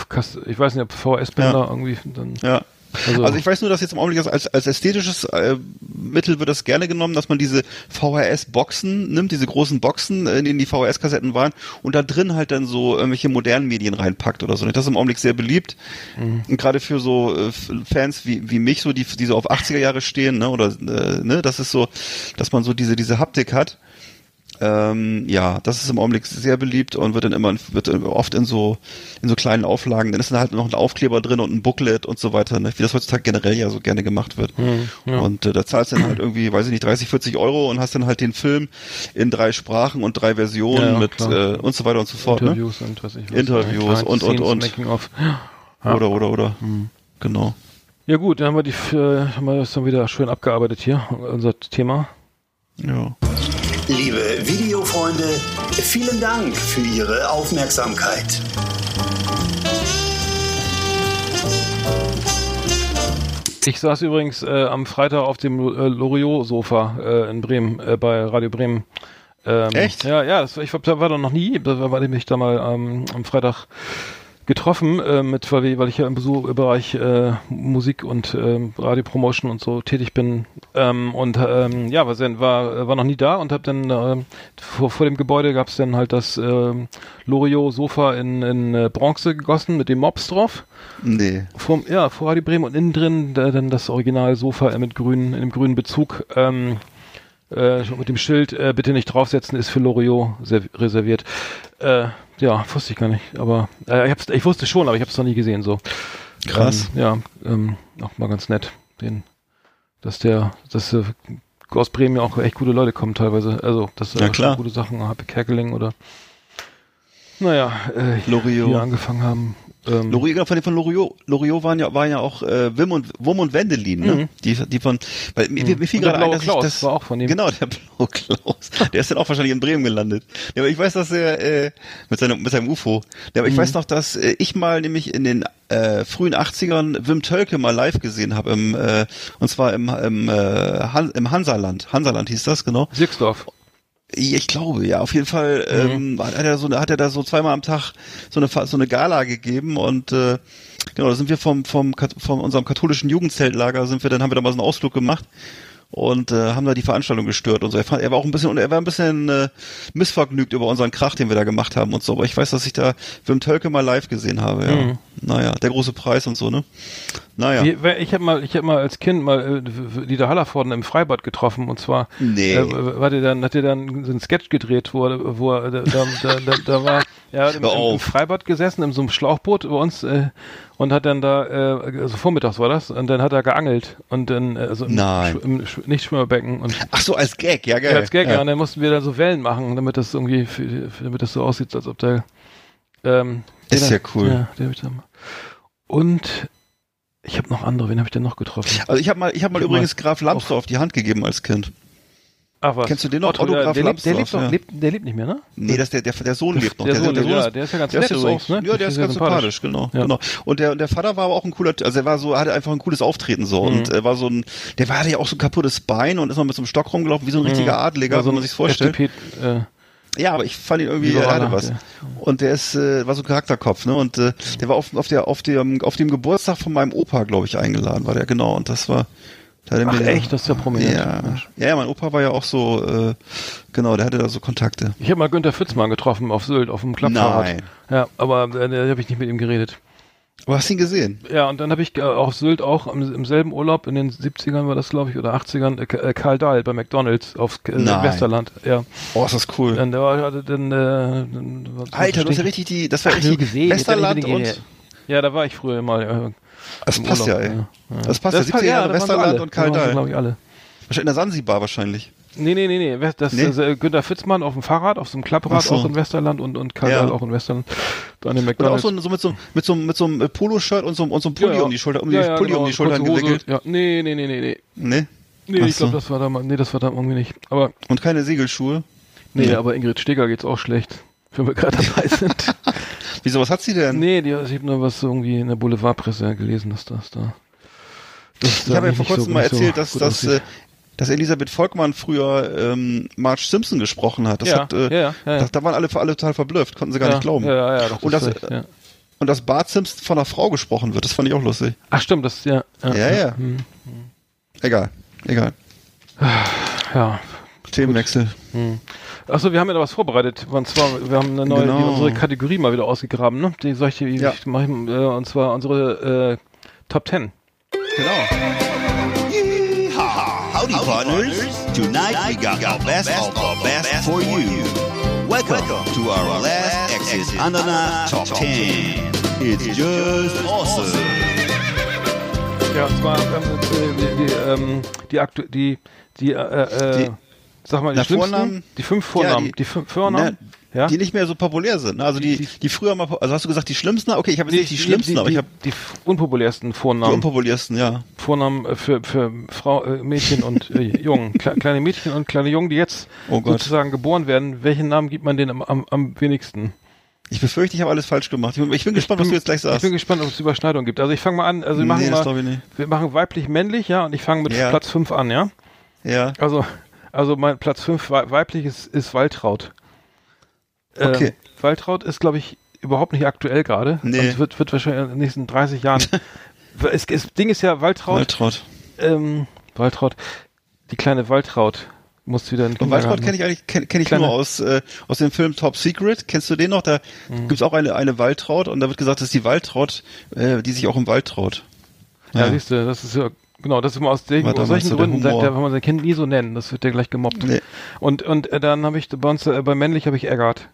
ich weiß nicht, ob VHS-Bänder irgendwie dann. Ja. Also- Also, ich weiß nur, dass jetzt im Augenblick als, als ästhetisches äh, Mittel wird das gerne genommen, dass man diese VHS-Boxen nimmt, diese großen Boxen, äh, in denen die VHS-Kassetten waren, und da drin halt dann so irgendwelche modernen Medien reinpackt oder so. Das ist im Augenblick sehr beliebt. Mhm. Und gerade für so äh, Fans wie, wie mich, so die, die so auf 80er Jahre stehen, ne, oder äh, ne, das ist so, dass man so diese, diese Haptik hat. Ähm, ja, das ist im Augenblick sehr beliebt und wird dann immer wird oft in so in so kleinen Auflagen. Dann ist dann halt noch ein Aufkleber drin und ein Booklet und so weiter, ne? wie das heutzutage generell ja so gerne gemacht wird. ja. Und äh, da zahlst du dann halt irgendwie, weiß ich nicht, 30, 40 Euro und hast dann halt den Film in drei Sprachen und drei Versionen Ja, ja, mit äh, und so weiter und so fort. Ne? Interviews und was ich was. Interviews und, und, und. Making of. Oder oder oder. Mhm. Genau. Ja gut, dann haben wir die, äh, haben wir das dann wieder schön abgearbeitet hier, unser Thema. Ja. Liebe Videofreunde, vielen Dank für Ihre Aufmerksamkeit. Ich saß übrigens äh, am Freitag auf dem äh, Loriot-Sofa äh, in Bremen, äh, bei Radio Bremen. Ähm, Echt? Ja, ja, das, ich war, da war da noch nie, da war, war ich mich da mal ähm, am Freitag getroffen, äh, mit, weil, wir- weil ich ja im Besuch, Bereich äh, Musik und ähm, Radiopromotion und so tätig bin. Ähm, und ähm, ja, war, war, war noch nie da und habe dann ähm, vor, vor dem Gebäude gab es dann halt das ähm, Loriot-Sofa in, in äh, Bronze gegossen mit dem Mops drauf. Nee. Vom, ja, vor Radio Bremen und innen drin da, dann das Original-Sofa äh, mit grünen, in dem grünen Bezug. Ähm, äh, mit dem Schild, äh, bitte nicht draufsetzen, ist für Loriot ser- reserviert. Äh, ja, wusste ich gar nicht. Aber äh, ich, hab's, ich wusste schon, aber ich habe es noch nie gesehen. So Krass. Ähm, ja, ähm, auch mal ganz nett, den, dass der, dass äh, aus Bremen ja auch echt gute Leute kommen teilweise. Also, dass Ja, äh, klar. gute Sachen, Happy Kerkeling oder naja, äh, Loriot. hier angefangen haben. Ähm, Loriot, genau, von, von Loriot, Loriot waren ja, waren ja auch äh, Wim und Wum und Wendelin, ne? Mhm. Die, die von, weil mir, mir fiel gerade ein, dass Klaus ich das, war auch von ihm. Genau, der blaue Klaus. Der ist dann auch wahrscheinlich in Bremen gelandet. Ja, aber ich weiß, dass er äh, mit seinem mit seinem UFO. Ja, aber ich Mhm. weiß noch, dass äh, ich mal nämlich in den äh, frühen 80ern Wim Tölke mal live gesehen habe im äh, und zwar im im, äh, Han, im Hansaland. Hansaland hieß das genau. Sirksdorf. Ich glaube, ja, auf jeden Fall ähm, hat er so hat er da so zweimal am Tag so eine so eine Gala gegeben und äh, genau, da sind wir vom vom von unserem katholischen Jugendzeltlager sind wir dann haben wir da mal so einen Ausflug gemacht und äh, haben da die Veranstaltung gestört und so. Er, fand, er war auch ein bisschen er war ein bisschen äh, missvergnügt über unseren Krach, den wir da gemacht haben und so. Aber ich weiß, dass ich da Wim Tölke mal live gesehen habe. Ja. Mhm. Naja, der große Preis und so ne. Naja. Wer- Ich habe mal, ich habe mal als Kind mal äh, Dieter Hallervorden im Freibad getroffen und zwar Nee. äh, war der dann, hat er dann so einen Sketch gedreht, wo er, wo er da, da, da, da, war ja im, im. Freibad gesessen in so einem Schlauchboot bei uns äh, und hat dann da, äh, also vormittags war das und dann hat er geangelt und dann äh, also im, Nein. Sch- im Sch Nichtschwimmerbecken und Ach so, als Gag, ja geil. ja, als Gag, ja. ja. und dann mussten wir da so Wellen machen, damit das irgendwie, für, damit das so aussieht, als ob der ähm, Ist den- ja cool. Ja, dann mal. Und ich habe noch andere, wen habe ich denn noch getroffen? Also ich habe mal, ich habe mal Ich übrigens mal Graf Lambsdorff die Hand gegeben als Kind. Ach was. Kennst du den noch? Otto, Otto Graf der, lebt, der, lebt Lambsdorff, doch, ja. lebt, der lebt nicht mehr, ne? Nee, das, der, der, der Sohn lebt noch. Der Sohn, der, lebt, ja, der ist ja ganz nett ist übrigens, auch, ne? Ja, der ist sehr ganz sympathisch, genau, Ja. genau. Und der, und der Vater war aber auch ein cooler, also er war so, hatte einfach ein cooles Auftreten so Mhm. und er war so ein, der war hatte ja auch so ein kaputtes Bein und ist noch mit so einem Stock rumgelaufen, wie so ein richtiger Adliger, Also wenn man sich's vorstellt. FDP, äh, Ja, aber ich fand ihn irgendwie, er Liberaler, hatte was. der- Und der ist, äh, war so ein Charakterkopf, ne? Und äh, der war auf, auf der, auf dem, auf dem Geburtstag von meinem Opa, glaube ich, eingeladen, war der genau. Und das war, Da Ach mir- echt, das ist ja prominent. Ja. Ja, ja, mein Opa war ja auch so, äh, genau, der hatte da so Kontakte. Ich habe mal Günther Pfitzmann getroffen auf Sylt, auf dem Klappfahrrad. Nein. Ja, aber äh, da habe ich nicht mit ihm geredet. Aber hast du ihn gesehen? Ja, und dann habe ich äh, auf Sylt auch im, im selben Urlaub, in den 70ern war das, glaube ich, oder 80ern, äh, äh, Karl Dahl bei McDonalds auf äh. Westerland. Ja. Oh, ist das cool. Dann, dann, äh, dann war- Alter, du hast ja richtig die, das war Ach, richtig gesehen, Westerland und. Ja, da war ich früher mal. Äh, das passt ja, Urlaub, ey. ja. Das passt ja, 70er passt- Jahre Westerland und Karl Dahl. glaube ich, alle. Wahrscheinlich in der Sansibar wahrscheinlich. Nee, nee, nee, nee. Das Nee? ist äh, Günter Fitzmann auf dem Fahrrad, auf so einem Klapprad so. auch in Westerland und, und Karl Ja. Auch in Westerland. Dann in Oder auch McDonalds. so, so mit so, mit so, mit so einem äh, Poloshirt und so, und so einem Pulli Ja, ja. um die Schulter, um die Ja, Pulli genau, um die Hose. gewickelt. Ja, nee, nee, nee, nee, nee. Ne? Nee, Ach ich glaube, so. das war da mal, nee, das war da irgendwie nicht. Aber, Und keine Segelschuhe. nee, Nee. aber Ingrid Steger geht's auch schlecht. Wenn wir gerade dabei sind. Wieso, was hat sie denn? nee, die, ich habe nur was irgendwie in der Boulevardpresse gelesen, dass das da. ich habe ja vor so- kurzem mal nicht so erzählt, dass, dass, äh, dass Elisabeth Volkmann früher ähm, Marge Simpson gesprochen hat. Das ja, hat, äh, ja, ja, Da, waren alle, alle total verblüfft, konnten sie gar nicht glauben. Ja, ja, ja, doch, Und das, das. Und dass Bart Simpson von einer Frau gesprochen wird, das fand ich auch lustig. Ach stimmt, das ja. Ja, Ja, ja. Hm. Egal, egal. ja. Themenwechsel. Hm. Achso, wir haben ja da was vorbereitet. Und zwar, wir haben eine neue, Genau. unsere Kategorie mal wieder ausgegraben, ne? Die dir, Ja. ich mach, äh, und zwar unsere äh, Top 10. Genau. Howdy, partners. Tonight we got our best of our best for you. Welcome to our last Exit Ananas Top 10. It's just awesome. Ja, und zwar ähm, äh, die, die, ähm, die, aktu die, die, äh, äh, Die- sag mal, die Na, schlimmsten, Vornamen? die fünf Vornamen, Ja, die, fünf Vornamen, ja? Die nicht mehr so populär sind. ne? Also die, Die- die, früher mal, also hast du gesagt die schlimmsten? Okay, ich habe jetzt nicht die schlimmsten, die, aber ich die, habe die unpopulärsten die Vornamen. unpopulärsten, ja. Vornamen äh, für, für Frau, äh, Mädchen und äh, Jungen. Kle kleine Mädchen und kleine Jungen, die jetzt Oh sozusagen geboren werden. Welchen Namen gibt man denen am, am, am wenigsten? Ich befürchte, ich habe alles falsch gemacht. Ich bin, ich bin gespannt, was du jetzt gleich Ich sagst. bin gespannt, ob es Überschneidungen gibt. Also ich fange mal an. Also wir machen nee, mal, ich wir machen weiblich-männlich, ja, und ich fange mit Ja. Platz 5 an, ja. Ja. Also, also mein Platz 5 weiblich ist, ist Waltraud. Ähm, Okay. Waltraud ist, glaube ich, überhaupt nicht aktuell gerade. Nee. Und wird, wird wahrscheinlich in den nächsten 30 Jahren. es, es, Ding ist ja, Waltraud, Waltraud. ähm, Waltraud, die kleine Waltraud muss wieder in den Und Waltraud kenne ich eigentlich kenn, kenn ich Kleine- nur aus äh, aus dem Film Top Secret. Kennst du den noch? Da Mhm. gibt's auch eine eine Waltraud und da wird gesagt, das ist die Waltraud, äh, die sich auch im Wald traut. Ja, siehst du, das ist ja, genau, das ist immer aus, den, aus solchen Gründen, sagt der, wenn man sein Kind nie so nennen, das wird der gleich gemobbt. Nee. Und, und äh, dann habe ich bei uns, äh, bei männlich habe ich Eggert.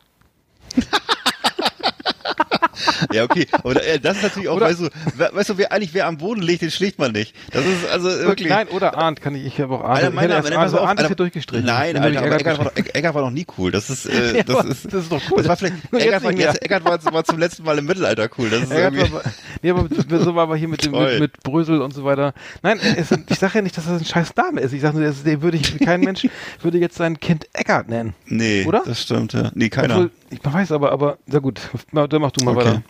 Ja, okay. Äh, das ist natürlich auch, Oder- weißt du, weißt du, wer eigentlich wer am Boden liegt, den schlägt man nicht. Das ist also wirklich. Nein, oder Arndt kann ich, ich habe auch Arndt. Hätte meiner, erst wenn, Arndt, ist hier durchgestrichen. Nein, Alter, aber Eggert war, Eggert war doch nie cool. Das ist, äh, das ist, das ist doch cool. Das war vielleicht, Eggert war, jetzt, Eggert war, war zum letzten Mal im Mittelalter cool. Das ist irgendwie, war, nee, aber so war aber hier mit dem mit, mit Brösel und so weiter. Nein, es, ich sage ja nicht, dass das ein scheiß Name ist. Ich sage nur, das, der würde ich, kein Mensch würde jetzt sein Kind Eggert nennen. nee, Oder? das stimmt, ja. Nee, keiner. Obwohl, ich weiß aber, aber, na gut, dann mach du mal Okay. weiter.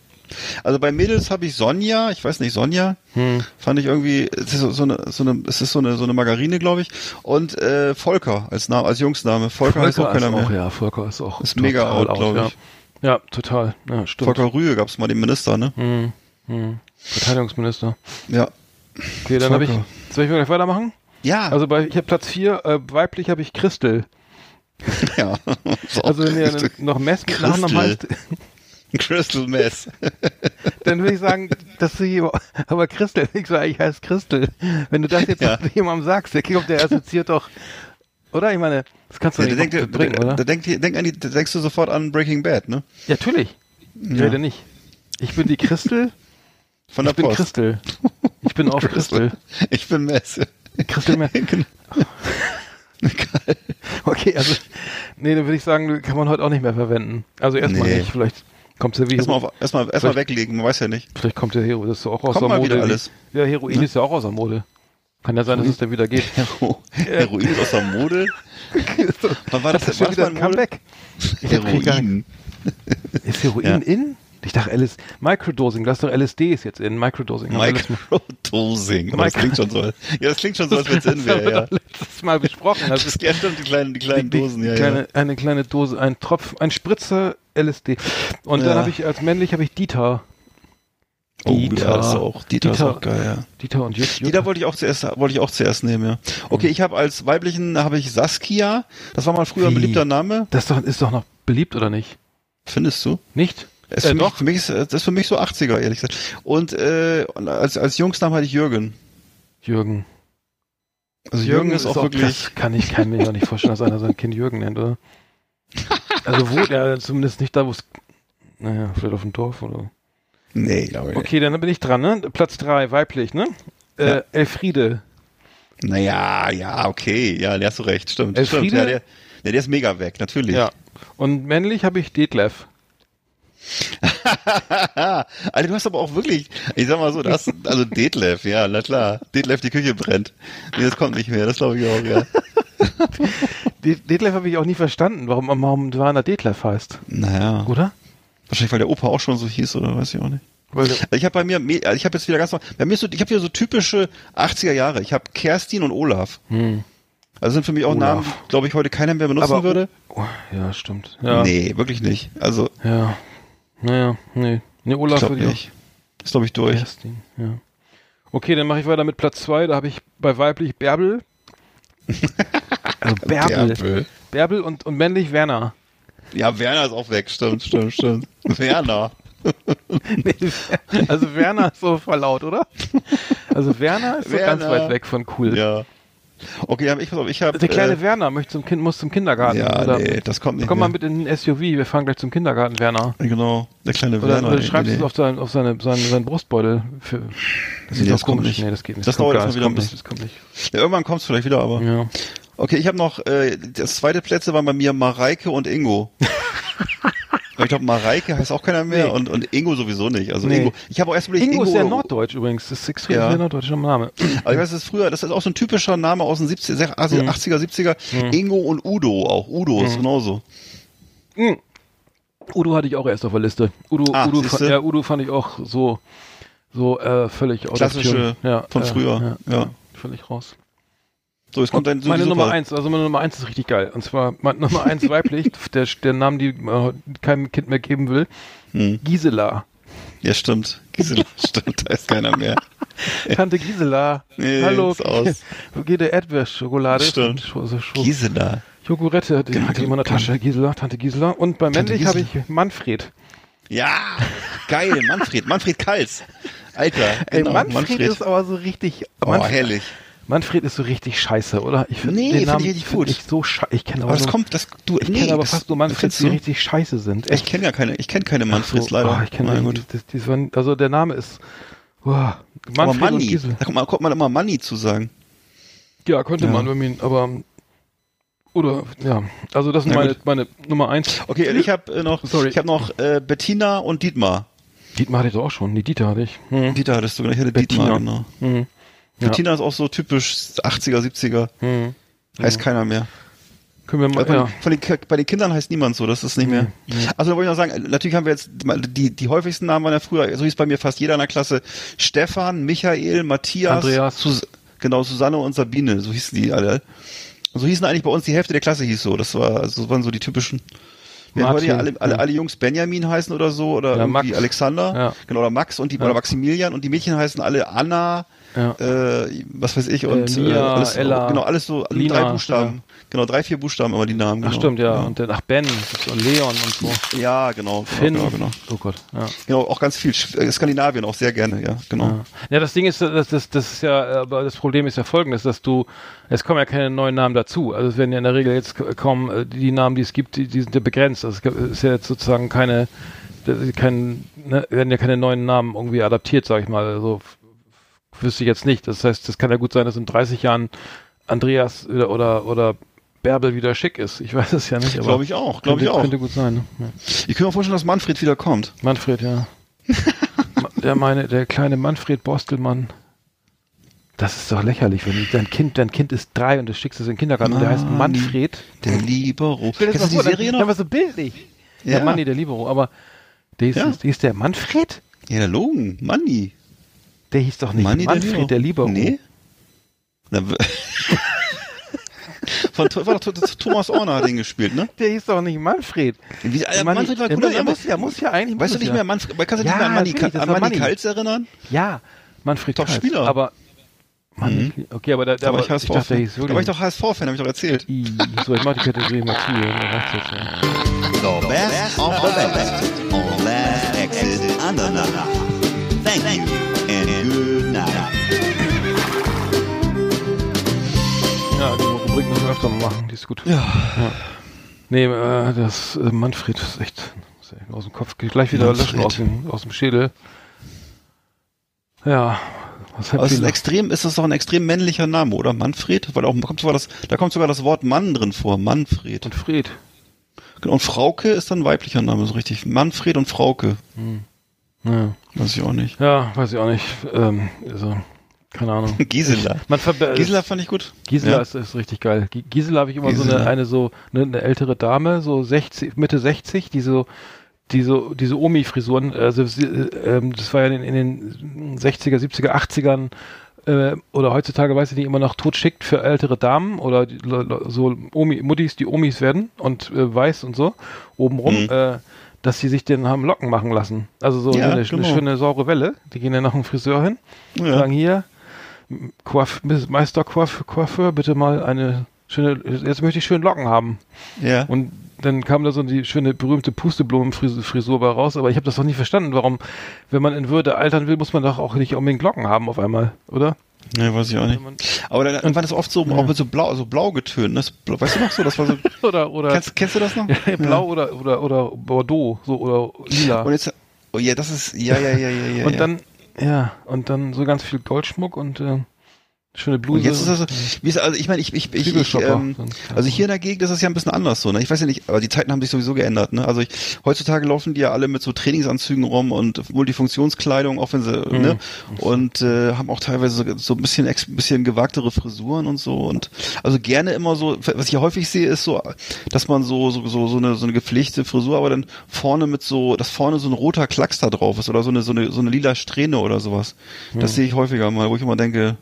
Also bei Mädels habe ich Sonja, ich weiß nicht, Sonja, Hm. fand ich irgendwie, es ist so, eine, so eine, es ist so eine, so eine Margarine, glaube ich. Und äh, Volker als Name, als Jungsname. Volker, auch keiner ist auch, mehr. ja, Volker ist auch Ist mega out, glaub ja. ich. Ja, total. Ja, stimmt. Volker Rühe gab es mal den Minister, ne? Hm, hm. Verteidigungsminister. Ja. Okay, dann habe ich. Volker. Soll ich gleich weitermachen? Ja, Also bei ich habe Platz 4, äh, weiblich habe ich Christel. ja. So, Also wenn ihr noch Mess mit Nachnamen heißt, Crystal Mess. dann würde ich sagen, dass du hier, aber Christel, ich sage, ich heiße Christel. Wenn du das jetzt Ja. jemandem sagst, der kommt der assoziiert doch, oder? Ich meine, das kannst du Ja, nicht denkt, bringen, da, oder? da, denkt, denk an die, da denkst du sofort an Breaking Bad, ne? ja, natürlich. Ich Ja. rede nicht. Ich bin die Christel, Von der ich bin Post. Christel. Ich bin auf Christel. Ich bin Mess. Christel mehr. Genau. Okay, also, nee, dann würde ich sagen, kann man heute auch nicht mehr verwenden. Also erstmal Nee. nicht, vielleicht kommt ja wie Erstmal, auf, erstmal, weglegen, man weiß ja nicht. Vielleicht kommt der Hero, das ist auch aus Kommt der Mode. wieder alles. Ja, Heroin ist ja auch aus der Mode. Kann ja sein, dass es dann wieder geht. Hero, Heroin ist aus der Mode. Wann war das, das ist schon wieder ein? Comeback. Heroin. Ist Heroin Ja. in? Ich dachte, LS Microdosing, das ist doch LSD ist jetzt in. Microdosing. Microdosing. Aber Das klingt schon so. Ja, das klingt schon so, als wenn es in wäre. Ja. letztes Mal besprochen. Das Das ist ist, ja, stimmt, die kleinen, die kleinen die- Dosen. Ja, kleine, ja. Eine kleine Dose, ein Tropf, ein Spritzer LSD. Und dann Ja. habe ich als männlich habe ich Dieter. Oh, Dieter. ist auch, Dieter, ist Dieter. auch geil, ja. Dieter und Jut, Dieter wollte ich auch zuerst, wollte ich auch zuerst nehmen, ja. Okay, ich habe als weiblichen, habe ich Saskia. Das war mal früher ein Wie? beliebter Name. Das ist doch, ist doch noch beliebt, oder nicht? Findest du? Nicht? Ist Äh, für, mich, doch. für mich ist, das ist für mich so 80er, ehrlich gesagt. Und, äh, als, als Jungsnamen hatte ich Jürgen. Jürgen. Also Jürgen, ist, auch wirklich, Das kann ich, kann mir auch nicht vorstellen, dass einer sein Kind Jürgen nennt, oder? Also wo, ja, zumindest nicht da, wo es, naja, vielleicht auf dem Dorf oder. nee, glaube ich. Okay, dann bin ich dran, ne? Platz drei, weiblich, ne? Äh, Ja. Elfriede. Naja, ja, okay, ja, der hast du recht, stimmt. Elfriede? stimmt ja, der, der, der ist mega weg, natürlich. Ja. Und männlich habe ich Detlef. Alter, du hast aber auch wirklich, ich sag mal so, das, also Detlef, ja, na klar. Detlef, die Küche brennt. Nee, das kommt nicht mehr, das glaube ich auch, ja. De Detlef habe ich auch nie verstanden, warum, warum Werner Detlef heißt. Naja, Oder? wahrscheinlich, weil der Opa auch schon so hieß, oder weiß ich auch nicht. Also ich habe bei mir, also ich habe jetzt wieder ganz, bei mir ist so, ich habe wieder so typische 80er Jahre. Ich habe Kerstin und Olaf. hm. Also sind für mich auch Olaf. Namen, die, glaube ich, heute keiner mehr benutzen Aber- würde. oh, ja, stimmt. Ja. Nee, wirklich nicht. Also, Ja. Naja, nee. Nee, ich Olaf würde ich auch. nicht. Ist, glaube ich, durch. Kerstin, ja. Okay, dann mache ich weiter mit Platz zwei. Da habe ich bei weiblich Bärbel. Also Bärbel. Bärbel. Bärbel und, und männlich Werner. Ja, Werner ist auch weg, stimmt, stimmt, stimmt. Werner. Nee, also Werner ist so verlaut, oder? Also Werner ist so ganz weit weg von cool. Ja. Okay, ich, ich habe. Der kleine äh, Werner möchte zum kind, muss zum Kindergarten. Ja, oder, nee, das kommt nicht Komm mal mit in den SUV, wir fahren gleich zum Kindergarten, Werner. Genau, der kleine Oder, Werner. oder schreibst du es auf, sein, auf seine, seinen, seinen Brustbeutel. Für, das Nee, ist das kommt komisch. nicht. Nee, das geht nicht. Das kommt dauert erstmal wieder ein kommt nicht. bisschen. Das kommt nicht. Ja, irgendwann kommt es vielleicht wieder, aber. Ja. Okay, ich habe noch, äh, das zweite Plätze waren bei mir Mareike und Ingo. Aber ich glaube, Mareike heißt auch keiner mehr Nee. und, und Ingo sowieso nicht. Also Nee. Ingo. Ich habe auch erst überlegt, Ingo Ingo, ist ja oder- norddeutsch übrigens. Das ist extrem Ja. sehr norddeutscher Name. Aber ich weiß, das ist früher, das ist auch so ein typischer Name aus den 70er, 80er, 70er. Ingo und Udo auch. Udo ist genauso. Udo hatte ich auch erst auf der Liste. Udo, Ah, Udo, fand, ja, Udo fand ich auch so, so äh, völlig Klassische ja, von äh, früher, ja. Völlig raus. So, jetzt kommt dein meine Nummer super- eins, also meine Nummer eins ist richtig geil. Und zwar meine Nummer eins weiblich, der, der Name, die man keinem Kind mehr geben will. Hm. Gisela. Ja, stimmt. Gisela, stimmt, da ist keiner mehr. Tante Gisela. Nee, Hallo. aus. Wo geht der Erdbeerschokolade? Stimmt. Sch Sch Gisela. Jogurette, die Genau, die in meiner genau. Tasche. Gisela, Tante Gisela. Und bei Tante männlich habe ich Manfred. Ja, geil, Manfred, Manfred Kals. Alter, Ey, genau, Manfred, ist aber so richtig. oh, Manfred, herrlich. Manfred ist so richtig scheiße, oder? Ich find Nee, den find Namen ich richtig gut. Ich so scheiße. Ich kenne aber, Aber das nur, kommt, das, du, ich nee, kenne aber das- fast nur Manfreds, die richtig scheiße sind. Ich Echt. kenne ja keine, ich kenne keine Manfreds so, leider. Oh, ich kenne gut. waren, also der Name ist. Oh, Aber Manfred und Manni, da kommt man, kommt man immer Manni zu sagen. Ja, könnte Ja. man irgendwie, aber oder ja, also das sind meine, meine Nummer eins. Okay, ich habe äh, noch, Sorry. ich habe noch äh, Bettina und Dietmar. Dietmar hatte ich auch schon. Nee, Dieter hatte ich. Hm. Dieter hattest du, genau, ich hatte Bettina. Dietmar, genau. Hm. Ja. Bettina ist auch so typisch 80er, 70er. Hm. Heißt keiner mehr. Können wir mal, Also ja. von, den, bei den Kindern heißt niemand so, das ist nicht mehr. Also da wollte ich noch sagen, natürlich haben wir jetzt, die, die häufigsten Namen waren ja früher, so hieß bei mir fast jeder in der Klasse, Stefan, Michael, Matthias, Andreas. Sus genau, Susanne und Sabine, so hießen die alle. So hießen eigentlich bei uns die Hälfte der Klasse hieß so, das war, also das waren so die typischen. Wir heute ja alle, alle, ja. alle Jungs Benjamin heißen oder so, oder Ja. Alexander, Ja. genau, oder Max und die, Ja. oder Maximilian und die Mädchen heißen alle Anna, Ja. äh, was weiß ich, und Äh, Mia, alles, Ella, genau, alles so, Lina, drei Buchstaben. Genau, drei, vier Buchstaben immer die Namen. Ach Genau. stimmt, ja. Und dann ach Ben und Leon und so. Ja, genau. Finn. Genau, genau. Oh Gott, ja. Genau, auch ganz viel. Äh, Skandinavien auch sehr gerne, ja, genau. Ja. ja, das Ding ist, das, das, das ist ja, aber das Problem ist ja folgendes, dass du, es kommen ja keine neuen Namen dazu. Also es werden ja in der Regel jetzt kaum äh, die Namen, die es gibt, die, die sind ja begrenzt. Also es gibt- ist ja jetzt sozusagen keine, kein, ne, werden ja keine neuen Namen irgendwie adaptiert, sag ich mal. Also wüsste ich jetzt nicht. Das heißt, es kann ja gut sein, dass in 30 Jahren Andreas oder oder, oder Bärbel wieder schick ist. Ich weiß es ja nicht, Glaube ich auch, glaube könnte, ich auch. könnte gut sein. Ne? Ja. Ich kann mir vorstellen, dass Manfred wieder kommt. Manfred, ja. Der meine, der kleine Manfred Bostelmann. Das ist doch lächerlich, wenn ich- dein Kind, dein Kind ist drei und du schickst es in den Kindergarten und der heißt. Manfred. Der Libero. Das Kennst du die vor, Serie noch? dann war so bildlich. Ja, Ja. Manni, der Libero, aber der ist, Ja. ist, ist der Manfred? Ja, der Logen. Manni. Der hieß doch nicht Manni Manfred, der Libero. Nee. Na, w- Von, war doch, Thomas Orner hat ihn gespielt, ne? Der hieß doch nicht Manfred. Wie, äh, Manni- Manfred war der cool. muss, der muss, ja eigentlich. Weißt du nicht ja. mehr, Manfred, kannst du dich Ja, mehr an Manni, an Manni Manni. Kaltz erinnern? Ja, Manfred Top Kaltz. Spieler. Aber Mann, okay, aber da, Da war ich aber ich dachte, der hieß HSV-Fan. Da war ich doch HSV-Fan, hab ich doch erzählt. I, so, ich mach die Kategorie mal zu. Ja, ja. The best of the best on Last Exit Andernach. Thank you müssen wir öfter mal machen, die ist gut. Ja. Nee, äh, das äh, Manfred ist echt, aus dem Kopf. Geht gleich wieder Manfred. löschen aus dem, aus dem Schädel. Ja, Aber es ist, extrem, ist das doch ein extrem männlicher Name, oder? Manfred? Weil auch, kommt sogar das, da kommt sogar das Wort Mann drin vor. Manfred. und Fred? Genau, Und Frauke ist dann ein weiblicher Name, so richtig. Manfred und Frauke. Ja, Weiß ich auch nicht. ja weiß ich auch nicht. Ähm, also, keine Ahnung. Gisela. Gisela fand ich gut. Gisela Ja. ist, ist richtig geil. Gi- Gisela habe ich immer so Gisela. eine, eine so eine, eine ältere Dame, so 60, Mitte 60, die so die so diese Omi-Frisuren, also äh, ähm, das war ja in, in den 60er, 70er, 80ern äh, oder heutzutage weiß ich nicht immer noch totschickt für ältere Damen oder die, so Omi, Muttis, die Omis werden und äh, weiß und so obenrum, Mhm. äh, dass sie sich den haben Locken machen lassen. Also so, Ja, so eine, genau. eine schöne saure Welle. Die gehen dann nach dem Friseur hin, Ja. sagen hier, Meister Coiff, Coiffeur, bitte mal eine schöne, jetzt möchte ich schön Locken haben. Ja. Und dann kam da so die schöne berühmte Pusteblumenfrisur bei raus, aber ich habe das doch nie verstanden, warum, wenn man in Würde altern will, muss man doch auch nicht unbedingt Locken haben auf einmal, oder? Ne, weiß ich auch nicht. Aber dann, dann war das oft so, auch mit so blau, so blau getönt. Ne? Weißt du noch so? Das war so. Oder, oder kennst, kennst du das noch? Blau oder, oder, oder Bordeaux, so, oder lila. Und jetzt, oh ja, das ist, ja, ja, ja, ja, ja. und ja. dann, ja, und dann so ganz viel Goldschmuck und äh, schöne Bluse. Und jetzt ist das wie ist, also ich meine, ich, ich, ich, ich ähm, also hier in der Gegend ist es ja ein bisschen anders so, ne? Ich weiß ja nicht, aber die Zeiten haben sich sowieso geändert, ne? Also ich, heutzutage laufen die ja alle mit so Trainingsanzügen rum und Multifunktionskleidung, auch wenn sie, Mhm. ne? Und äh, haben auch teilweise so, so ein bisschen, ex, bisschen gewagtere Frisuren und so und also gerne immer so, was ich häufig sehe, ist so, dass man so, so, so, so eine, so eine gepflegte Frisur, aber dann vorne mit so, dass vorne so ein roter Klacks da drauf ist oder so eine, so eine, so eine lila Strähne oder sowas. Das sehe ich häufiger mal, wo ich immer denke,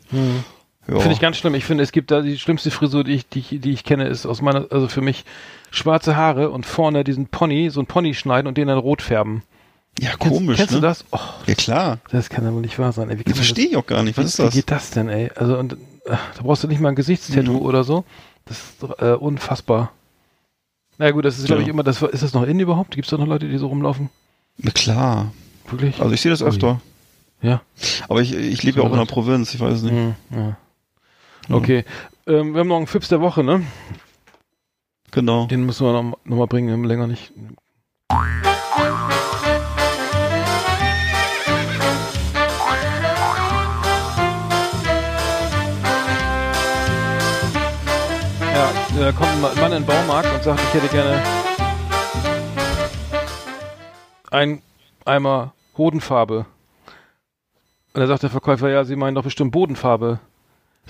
ja. Finde ich ganz schlimm. Ich finde, es gibt da die schlimmste Frisur, die ich, die, ich- die ich kenne, ist aus meiner, also für mich schwarze Haare und vorne diesen Pony, so ein Pony schneiden und den dann rot färben. Ja, Kennst, komisch, Kennst ne? du das? Oh, Ja, klar. das kann ja wohl nicht wahr sein. Ey, wie Das verstehe ich auch gar nicht. Was das, ist Wie das? geht das denn, ey? Also, und, äh, da brauchst du nicht mal ein Gesichtstattoo Mhm. oder so. Das ist äh, unfassbar. Na gut, das ist, glaube ich, Ja. immer, das, ist das noch in überhaupt? Gibt es da noch Leute, die so rumlaufen? Na klar. Wirklich? Also ich sehe das öfter. ja. Aber ich, ich lebe ja auch in der Provinz, ich weiß es nicht. Hm, ja. Okay. Ähm, wir haben noch einen Fips der Woche, ne? Genau. Den müssen wir noch, noch mal bringen, wir haben länger nicht. Ja, da kommt ein Mann in den Baumarkt und sagt, ich hätte gerne ein Eimer Hodenfarbe. Und da sagt der Verkäufer, ja, Sie meinen doch bestimmt Bodenfarbe.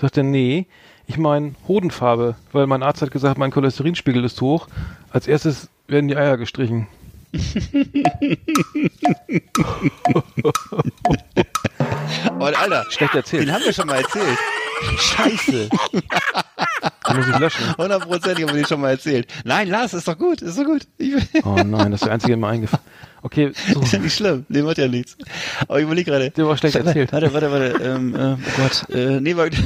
Sagt er, nee, ich meine Hodenfarbe, weil mein Arzt hat gesagt, mein Cholesterinspiegel ist hoch. Als erstes werden die Eier gestrichen. Aber Alter, Schlecht erzählt. den haben wir schon mal erzählt. Scheiße. Den muss ich löschen. Hundertprozentig haben wir den schon mal erzählt. Nein, Lars, ist doch gut, ist doch gut. Oh nein, das ist der einzige, der mir eingefallen Okay, so. ist ja nicht schlimm, dem hat ja nichts. Aber ich überlege gerade. Der war schlecht erzählt. Warte, warte, warte. Ähm, äh, oh Gott. Äh, nee, warte.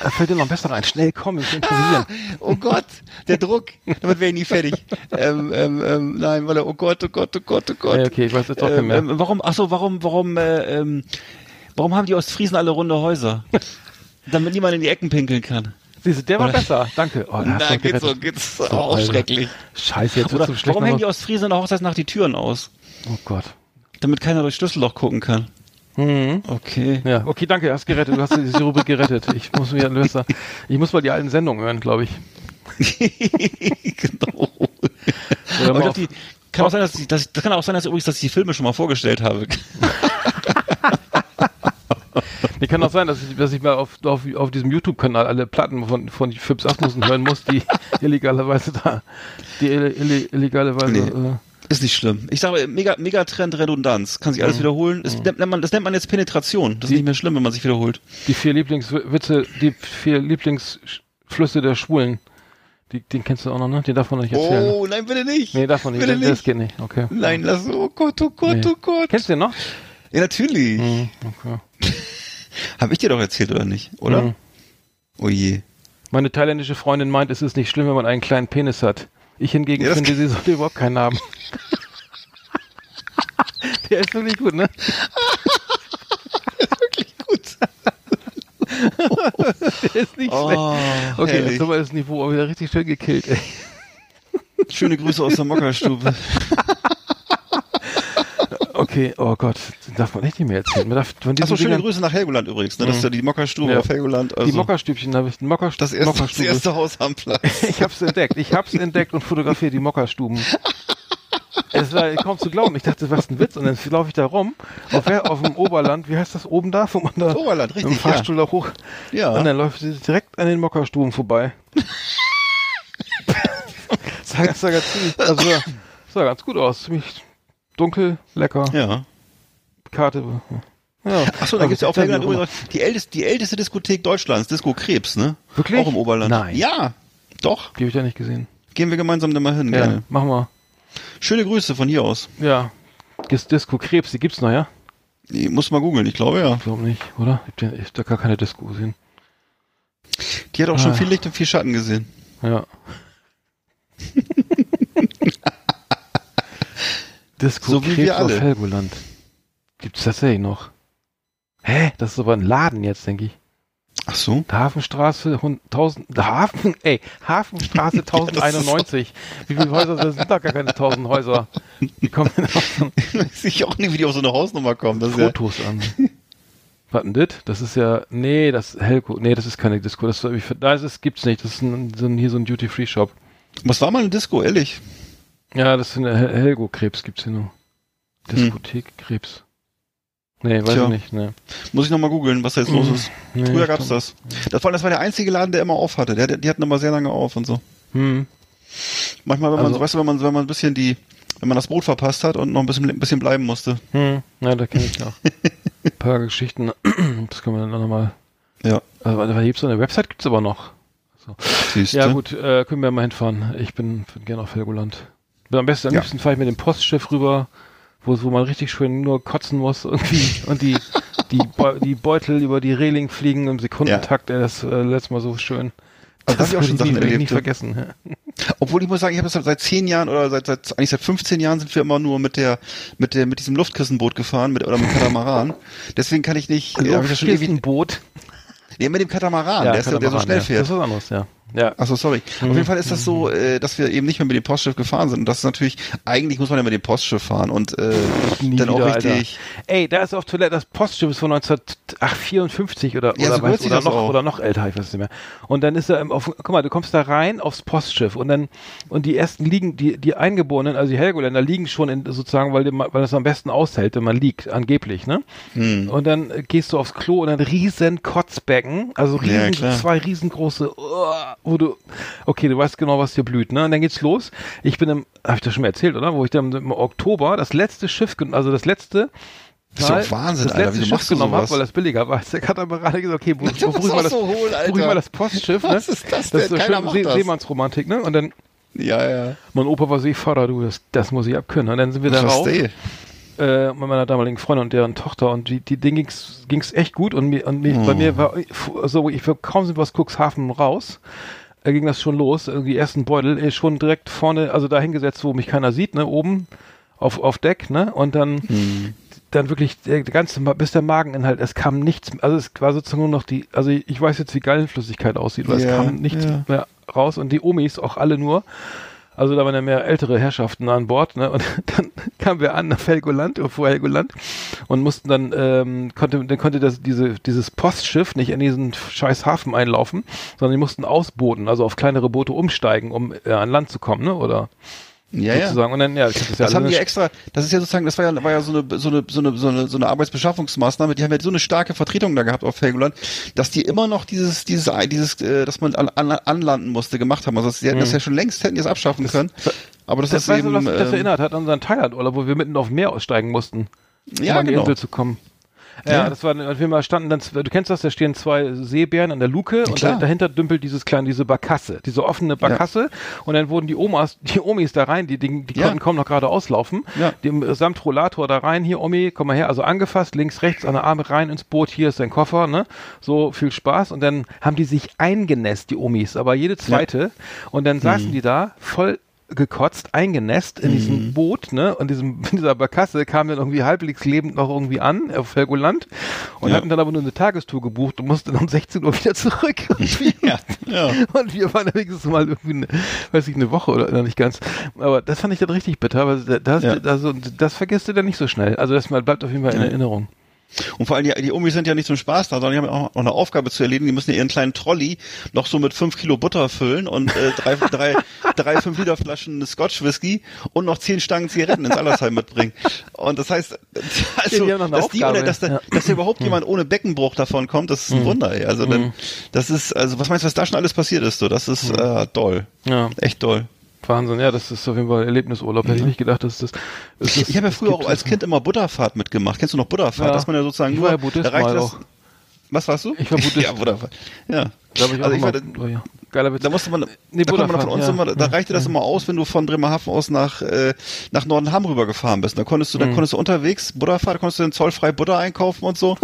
Da fällt dir noch besser rein. Schnell, komm, ich improvisieren. Oh Gott, der Druck. Damit wäre ich nie fertig. Ähm, ähm, ähm, nein, warte. Oh Gott, oh Gott, oh Gott, oh Gott. Okay, ich weiß jetzt auch nicht ähm, mehr. ähm, warum, ach so, warum, warum, äh, ähm, warum haben die Ostfriesen alle runde Häuser? Damit niemand in die Ecken pinkeln kann. Siehst du, der war Oder- besser. Danke. Oh, Na, geht's so, geht's so, So, auch Alter. schrecklich. Scheiße, jetzt Oder wird's so schlecht. warum hängen die noch- Ostfriesen in der Hochzeitsnacht die Türen aus? Oh Gott. Damit keiner durch Schlüsselloch gucken kann. Mhm. Okay. Ja, okay, danke, hast gerettet. Du hast diese Rubrik gerettet. Ich muss mir lösen. Ich muss mal die alten Sendungen hören, glaube ich. genau. Oder Aber ich glaub, auf, die, kann auch sein, dass, ich, dass das kann auch sein, dass übrigens, dass ich die Filme schon mal vorgestellt habe. nee, kann auch sein, dass ich, dass ich mal auf, auf, auf diesem YouTube-Kanal alle Platten von, von Fips Asmussen hören muss, die illegalerweise da, die ille, ille, illegalerweise, Nee. äh, Ist nicht schlimm. Ich sage, Mega, Megatrend Redundanz. Kann sich alles wiederholen. Das, nennt man, das nennt man jetzt Penetration. Das ist nicht mehr schlimm, wenn man sich wiederholt. die vier Lieblingswitze, die vier Lieblingsflüsse der Schwulen. Die, den kennst du auch noch, ne? Den darf man nicht erzählen. Oh, nein, bitte nicht. nee, darf man nicht. bitte Das, nicht. das geht nicht. Okay. Nein, lass oh Gott, oh Gott, Nee. oh Gott. Kennst du den noch? Ja, natürlich. Mhm, okay. Hab ich dir doch erzählt, oder nicht? Oder? Mhm. Oh je. Meine thailändische Freundin meint, es ist nicht schlimm, wenn man einen kleinen Penis hat. Ich hingegen Ja, finde, sie sollte überhaupt keinen haben. Der ist wirklich gut, ne? Gut. Der ist nicht schlecht. Oh, Okay, herrlich. jetzt haben wir das Niveau aber wieder richtig schön gekillt, ey. Schöne Grüße aus der Mockerstube. Okay, oh Gott, das darf man echt nicht mehr erzählen. Man darf von Achso, schöne Dingern- Grüße nach Helgoland übrigens. Ne? Das ist ja die Mockerstube Ja. auf Helgoland. Also Die Mockerstübchen habe ich, Mocker, das, erste, das erste Haus am Platz. Ich hab's entdeckt. Ich hab's entdeckt und fotografiert die Mockerstuben. Es war kaum zu glauben. Ich dachte, was ein Witz. Und dann laufe ich da rum, auf, auf dem Oberland, wie heißt das oben da? Wo man da Oberland, richtig, ja. Fahrstuhl da hoch. Ja. Und dann läuft sie direkt an den Mockerstuben vorbei. sah, das sah, ganz, ziemlich- also, sah ganz gut aus. Ziemlich dunkel, lecker. Ja. Karte. Ja. Achso, da gibt's ja auch übrigens die älteste, die älteste Diskothek Deutschlands, Disco Krebs, ne? Wirklich? Auch im Oberland. Nein. Ja, doch. Die habe ich ja nicht gesehen. Gehen wir gemeinsam da mal hin, Ja, gerne. machen wir. Schöne Grüße von hier aus. Ja. Dis- Disco Krebs, die gibt's noch, ja? Ich muss mal googeln, ich glaube ja. Ich glaube nicht, oder? Ich hab da gar keine Disco gesehen. Die hat auch schon Ah. viel Licht und viel Schatten gesehen. Ja. Disco So wie Krebs wir alle. auf Helgoland. Gibt's tatsächlich noch. Hä? Das ist aber ein Laden jetzt, denke ich. Ach so. Hafenstraße, hund- 1000, Hafen, ey, Hafenstraße 1091. Wie viele Häuser das sind da gar keine 1000 Häuser? Wie kommen denn auf so Weiß ich auch nicht, wie die auf so eine Hausnummer kommen. Das ist ja, Fotos an? Was denn das? Das ist ja, nee, das Helgo, nee, das ist keine Disco, das, ist- das gibt's nicht, das ist ein, so ein, hier so ein Duty-Free-Shop. was war mal eine Disco, ehrlich? Ja, das eine Hel- Helgo-Krebs gibt's hier nur. Diskothek Krebs. Nee, weiß Tja. ich nicht, ne. Muss ich nochmal googeln, was da jetzt los Mhm. ist. Nee, Früher gab's das. Das war, das war der einzige Laden, der immer auf hatte. Der, die hatten immer sehr lange auf und so. Hm. Manchmal, wenn man, Also- so, weißt du, wenn man, wenn man ein bisschen die, wenn man das Boot verpasst hat und noch ein bisschen, ein bisschen bleiben musste. Hm. Ja, da kenne ich noch. Ein paar Geschichten. Das können wir dann auch nochmal. Ja. Also, da gibt's so eine Website, gibt's aber noch. So. Ja, gut, äh, können wir mal hinfahren. Ich bin, bin gerne auf Helgoland. Am besten, am Ja. liebsten fahre ich mit dem Postschiff rüber, wo, wo man richtig schön nur kotzen muss irgendwie und die, die, Beu die Beutel über die Reling fliegen im Sekundentakt. Ey, das äh, letztes Mal so schön. Also, da hab ich auch schon Sachen erlebt, ja. vergessen. Ja. Obwohl ich muss sagen, ich habe das seit zehn Jahren oder seit, seit eigentlich seit 15 Jahren sind wir immer nur mit der mit der mit diesem Luftkissenboot gefahren mit oder mit Katamaran. Deswegen kann ich nicht. Äh, hab ich das schon ewig, ein Boot. nee, mit dem Katamaran, der, ist, der so Katamaran, schnell ja. fährt. Das ist was anderes, ja. Ja. Achso, sorry. Auf jeden Fall ist das so, äh, dass wir eben nicht mehr mit dem Postschiff gefahren sind. Und das ist natürlich, eigentlich muss man ja mit dem Postschiff fahren und äh, Nie dann auch wieder, richtig. Alter. Ey, da ist auf Toilette, das Postschiff ist von 1954 oder, Ja, oder, so weiß, oder, noch, auch. oder noch älter, ich weiß nicht mehr. Und dann ist er, auf, guck mal, du kommst da rein aufs Postschiff und dann, und die ersten liegen, die, die Eingeborenen, also die Helgoländer liegen schon in, sozusagen, weil, die, weil das am besten aushält, wenn man liegt, angeblich, ne? Hm. Und dann äh, gehst du aufs Klo und dann riesen Kotzbecken, also Ja, riesen, klar. zwei riesengroße, oh, wo du, okay, du weißt genau, was dir blüht, ne? Und dann geht's los. Ich bin im, hab ich das schon mal erzählt, oder? Wo ich dann im Oktober das letzte Schiff, also das letzte, Das ist doch Wahnsinn, das Alter. letzte Wieso Schiff genommen habe, sowas? weil das billiger war. Der Katamaran hat gesagt, okay, buch, Das buch, ich mal das, so hohl, buch ich mal das Postschiff, ne? Was ist das Das denn? ist so Keiner schön See das. Seemannsromantik, ne? Und dann, Ja, ja. mein Opa war Seefahrer, du, das, das muss ich abkönnen. Und dann sind wir da Ich rauf äh, mit meiner damaligen Freundin und deren Tochter und die, die Ding ging's, ging's echt gut und mir, und mir, Oh. bei mir war so, ich kaum sind wir aus Cuxhaven raus, äh, ging das schon los, irgendwie die ersten Beutel äh, schon direkt vorne, also da hingesetzt, wo mich keiner sieht, ne, oben auf, auf Deck, ne, und dann, Hm. dann wirklich der ganze, bis der Mageninhalt, es kam nichts, also es war sozusagen nur noch die, also ich, weiß jetzt, wie Gallenflüssigkeit aussieht, weil Ja, es kam nichts ja. mehr raus und die Omis auch alle nur, also da waren ja mehr ältere Herrschaften an Bord, ne? Und dann kamen wir an nach Helgoland, vor Helgoland, und mussten dann, ähm, konnte, dann konnte das, diese, dieses Postschiff nicht in diesen scheiß Hafen einlaufen, sondern die mussten ausboten, also auf kleinere Boote umsteigen, um äh, an Land zu kommen, ne? Oder Ja, ja. sozusagen. Und dann, ja, hab das ja Das haben die ja extra, das ist ja sozusagen, das war ja, war ja so eine, so eine, so eine, so eine, so eine Arbeitsbeschaffungsmaßnahme, die haben ja so eine starke Vertretung da gehabt auf Helgoland, dass die immer noch dieses, dieses, dieses, äh, dass man an, an, anlanden musste, gemacht haben. Also, sie hätten das ja schon längst, hätten die es abschaffen können. Aber das, Das, ist eben, was mich das ähm, erinnert hat an unseren Thailand-Urlaub, wo wir mitten auf Meer aussteigen mussten, um Ja, an die genau. Insel zu kommen. Ja, Ja. das war, wir mal standen, dann, du kennst das, da stehen zwei Seebären an der Luke und klar. da, dahinter dümpelt dieses kleine, diese Barkasse, diese offene Barkasse und dann wurden die Omas, die Omis da rein, die, die, die Ja. konnten kaum noch gerade auslaufen, Ja. dem samt Rollator da rein, hier Omi, komm mal her, also angefasst, links, rechts, an der Arme rein ins Boot, hier ist dein Koffer, ne, so viel Spaß und dann haben die sich eingenässt, die Omis, aber jede zweite und dann Mhm. saßen die da voll gekotzt, eingenässt in Mhm. diesem Boot, ne? Und diesem, in dieser Barkasse kam dann irgendwie halbwegs lebend noch irgendwie an auf Helgoland und Ja. hatten dann aber nur eine Tagestour gebucht und mussten um 16 Uhr wieder zurück. Und wir, Ja, ja. und wir waren wenigstens mal irgendwie, eine, weiß ich, eine Woche oder noch nicht ganz. Aber das fand ich dann richtig bitter, weil das, Ja. also, das vergisst du dann nicht so schnell. Also das mal bleibt auf jeden Fall in Erinnerung. Und vor allem die, die Omis sind ja nicht zum Spaß da, sondern die haben auch noch eine Aufgabe zu erledigen. Die müssen ja ihren kleinen Trolley noch so mit fünf Kilo Butter füllen und äh, drei, drei, drei fünf Liter Flaschen Scotch Whisky und noch zehn Stangen Zigaretten ins Allersheim mitbringen. Und das heißt, also, die dass, die ohne, dass, da, Ja. dass da überhaupt jemand ohne Beckenbruch davon kommt, das ist ein Wunder. Ey. Also dann, das ist, also was meinst du, was da schon alles passiert ist? So, das ist äh, toll, Ja, echt toll. Wahnsinn. Ja, das ist auf jeden Fall Erlebnisurlaub. Hätte ich nicht gedacht, dass das. dass das Ich habe ja früher gibt. auch als Kind immer Butterfahrt mitgemacht. Kennst du noch Butterfahrt? Ja. Dass man ja sozusagen Ich nur ja Buddhist da reicht mal das, auch. Was warst du? Ich war Buddhist. ja, Butterfahrt. Ja. Glaube ich also ich war, ja. Geiler Witz. da musste man, Nee, da man von uns ja. immer, da Ja. reichte das immer aus, wenn du von Bremerhaven aus nach äh, nach Nordenham rüber gefahren bist. Da konntest Mhm. du, da konntest du unterwegs Butterfahrt, da konntest du dann zollfrei Butter einkaufen und so.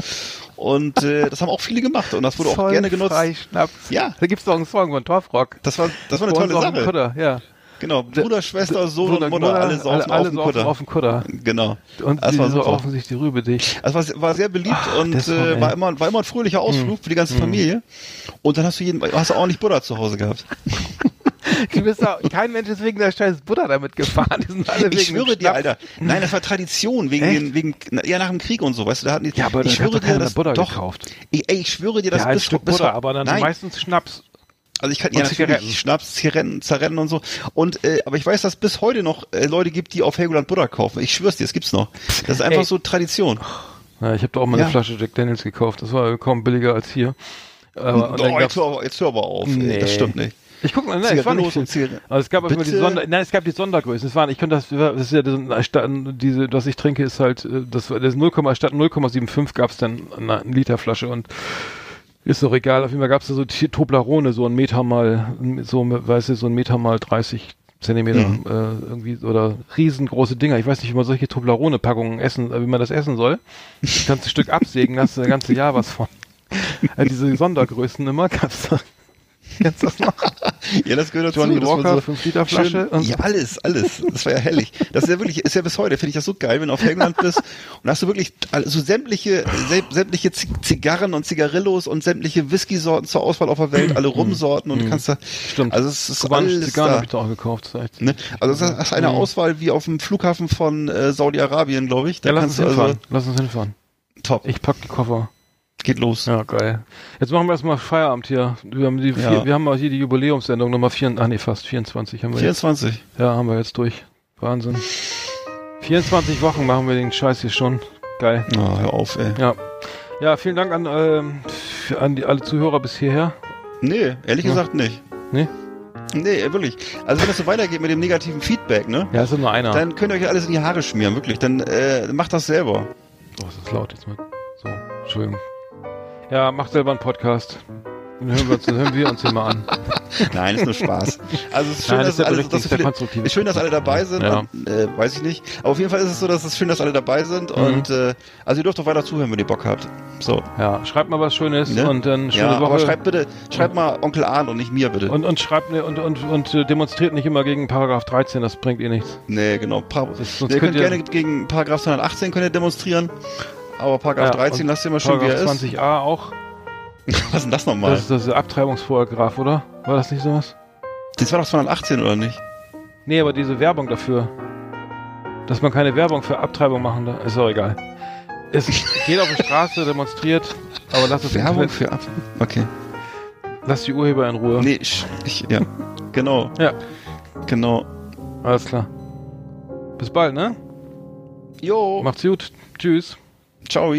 Und äh, das haben auch viele gemacht und das wurde auch gerne genutzt. Zollfrei Schnaps. Ja. Da gibt's doch einen Song von Torfrock. Das war das war eine tolle Sache. Kutter, ja. Genau, Bruder, Schwester, Sohn Bruder, und Mutter, alle saufen alle, alle auf dem saufen auf dem Kutter. Genau. Und das die war so offensichtlich die Rübe dich. Also war, war sehr beliebt und der Song, äh, war immer war immer ein fröhlicher Ausflug für die ganze Familie. Und dann hast du jeden hast du auch nicht Butter zu Hause gehabt. Du bist doch, kein Mensch ist wegen der scheiß Butter damit gefahren. Die sind alle wegen Ich schwöre dir. Alter. Nein, das war Tradition wegen den wegen ja nach dem Krieg und so, weißt du, da hatten die Ja, aber ich schwöre dir, das Butter doch. gekauft. Ich, ey, ich schwöre dir, das Ja, ein bis, Stück bis Butter, aber dann nein, meistens Schnaps. Also ich kann ja natürlich. Schnaps, Zigaretten, Zigaretten und so und äh, aber ich weiß, dass bis heute noch äh, Leute gibt, die auf Helgoland Butter kaufen. Ich schwör's dir, es gibt's noch. Das ist einfach Ey. so Tradition. Ja, ich habe da auch mal eine Ja. Flasche Jack Daniels gekauft. Das war kaum billiger als hier. Aber, oh, jetzt, hör, aber- jetzt hör aber auf. Ey, Nee. Das stimmt nicht. Ich guck mal, nein, es war nicht viel. Aber es gab immer die? Sonder, nein, es gab die Sondergrößen. Es waren, ich könnte das, das ist ja diese, was ich trinke, ist halt, äh, das, das 0, statt 0,75 gab es dann eine, eine Literflasche und ist doch egal. Auf jeden Fall gab es da so Toblerone, so ein Meter mal, so, weißt du, so ein Meter mal 30 Zentimeter, Mhm. äh, irgendwie, oder riesengroße Dinger. Ich weiß nicht, wie man solche Toblerone-Packungen essen, äh, wie man das essen soll. Das ganze Stück absägen, hast du ein ganze Jahr was von. Äh, diese Sondergrößen immer gab's da. Kennst du das noch? Ja, das gehört dazu. Johnny Walker, 5 Liter Flasche schön- und- ja, alles, alles. Das war ja herrlich. Das ist ja wirklich, ist ja bis heute, finde ich das so geil, wenn du auf Helgoland bist und hast du wirklich also sämtliche, sä- sämtliche Zigarren und Zigarillos und sämtliche Whisky-Sorten zur Auswahl auf der Welt, alle Rumsorten und du kannst da, Stimmt. also es ist alles Zigarren habe ich da auch gekauft. Das ist echt- Ne? Also das ist eine Mhm. Auswahl wie auf dem Flughafen von äh, Saudi-Arabien, glaube ich. Da Ja, lass uns also hinfahren. Lass uns hinfahren. top. Ich pack die Koffer. Geht los. Ja, geil. Jetzt machen wir erstmal Feierabend hier. Wir haben, die Ja. vier, wir haben mal hier die Jubiläumssendung Nummer 4, ach nee, fast 24 haben wir jetzt. 24. Ja, haben wir jetzt durch. Wahnsinn. 24 Wochen machen wir den Scheiß hier schon. Geil. Oh, hör auf, ey. Ja. Ja, vielen Dank an, ähm, an die, alle Zuhörer bis hierher. Nee, ehrlich Ja. gesagt nicht. Nee? Nee, wirklich. Also wenn das so weitergeht mit dem negativen Feedback, ne? Ja, ist nur einer. Dann könnt ihr euch alles in die Haare schmieren, wirklich. Dann äh, macht das selber. Oh, ist das laut jetzt mit. So, Entschuldigung. Ja, mach selber einen Podcast. Dann hören wir uns, dann hören wir uns mal an. Nein, ist nur Spaß. Also es ist schön, Nein, dass, das ist alle, dass viele, ist schön, dass alle dabei sind. Ja. Und, äh, weiß ich nicht. Aber auf jeden Fall ist es so, dass es schön, dass alle dabei sind. Mhm. Und äh, also ihr dürft doch weiter zuhören, wenn ihr Bock habt. So. Ja, schreibt mal was Schönes Ne? und dann schöne Ja, Woche. aber schreibt bitte, schreibt mal Onkel Arndt und nicht mir bitte. und, und schreibt ne, und, und, und äh, demonstriert nicht immer gegen Paragraph 13, das bringt ihr nichts. nee, genau. Pa Das- ihr könnt könnt ihr- gerne gegen Paragraph 218 könnt ihr demonstrieren. Aber Paragraph 13 und lasst ihr mal schön, wie er Paragraph ist. 20a auch. Was ist denn das nochmal? Das ist das Abtreibungsparagraph, oder? War das nicht sowas? Das war doch 218, oder nicht? Nee, aber diese Werbung dafür. Dass man keine Werbung für Abtreibung machen darf, ist auch egal. Es geht auf die Straße, demonstriert, aber lasst es Werbung für Ab. Okay. Lasst die Urheber in Ruhe. Nee, ich, ich ja. Genau. Ja. Genau. Alles klar. Bis bald, ne? Jo. Macht's gut. Tschüss. Ciao.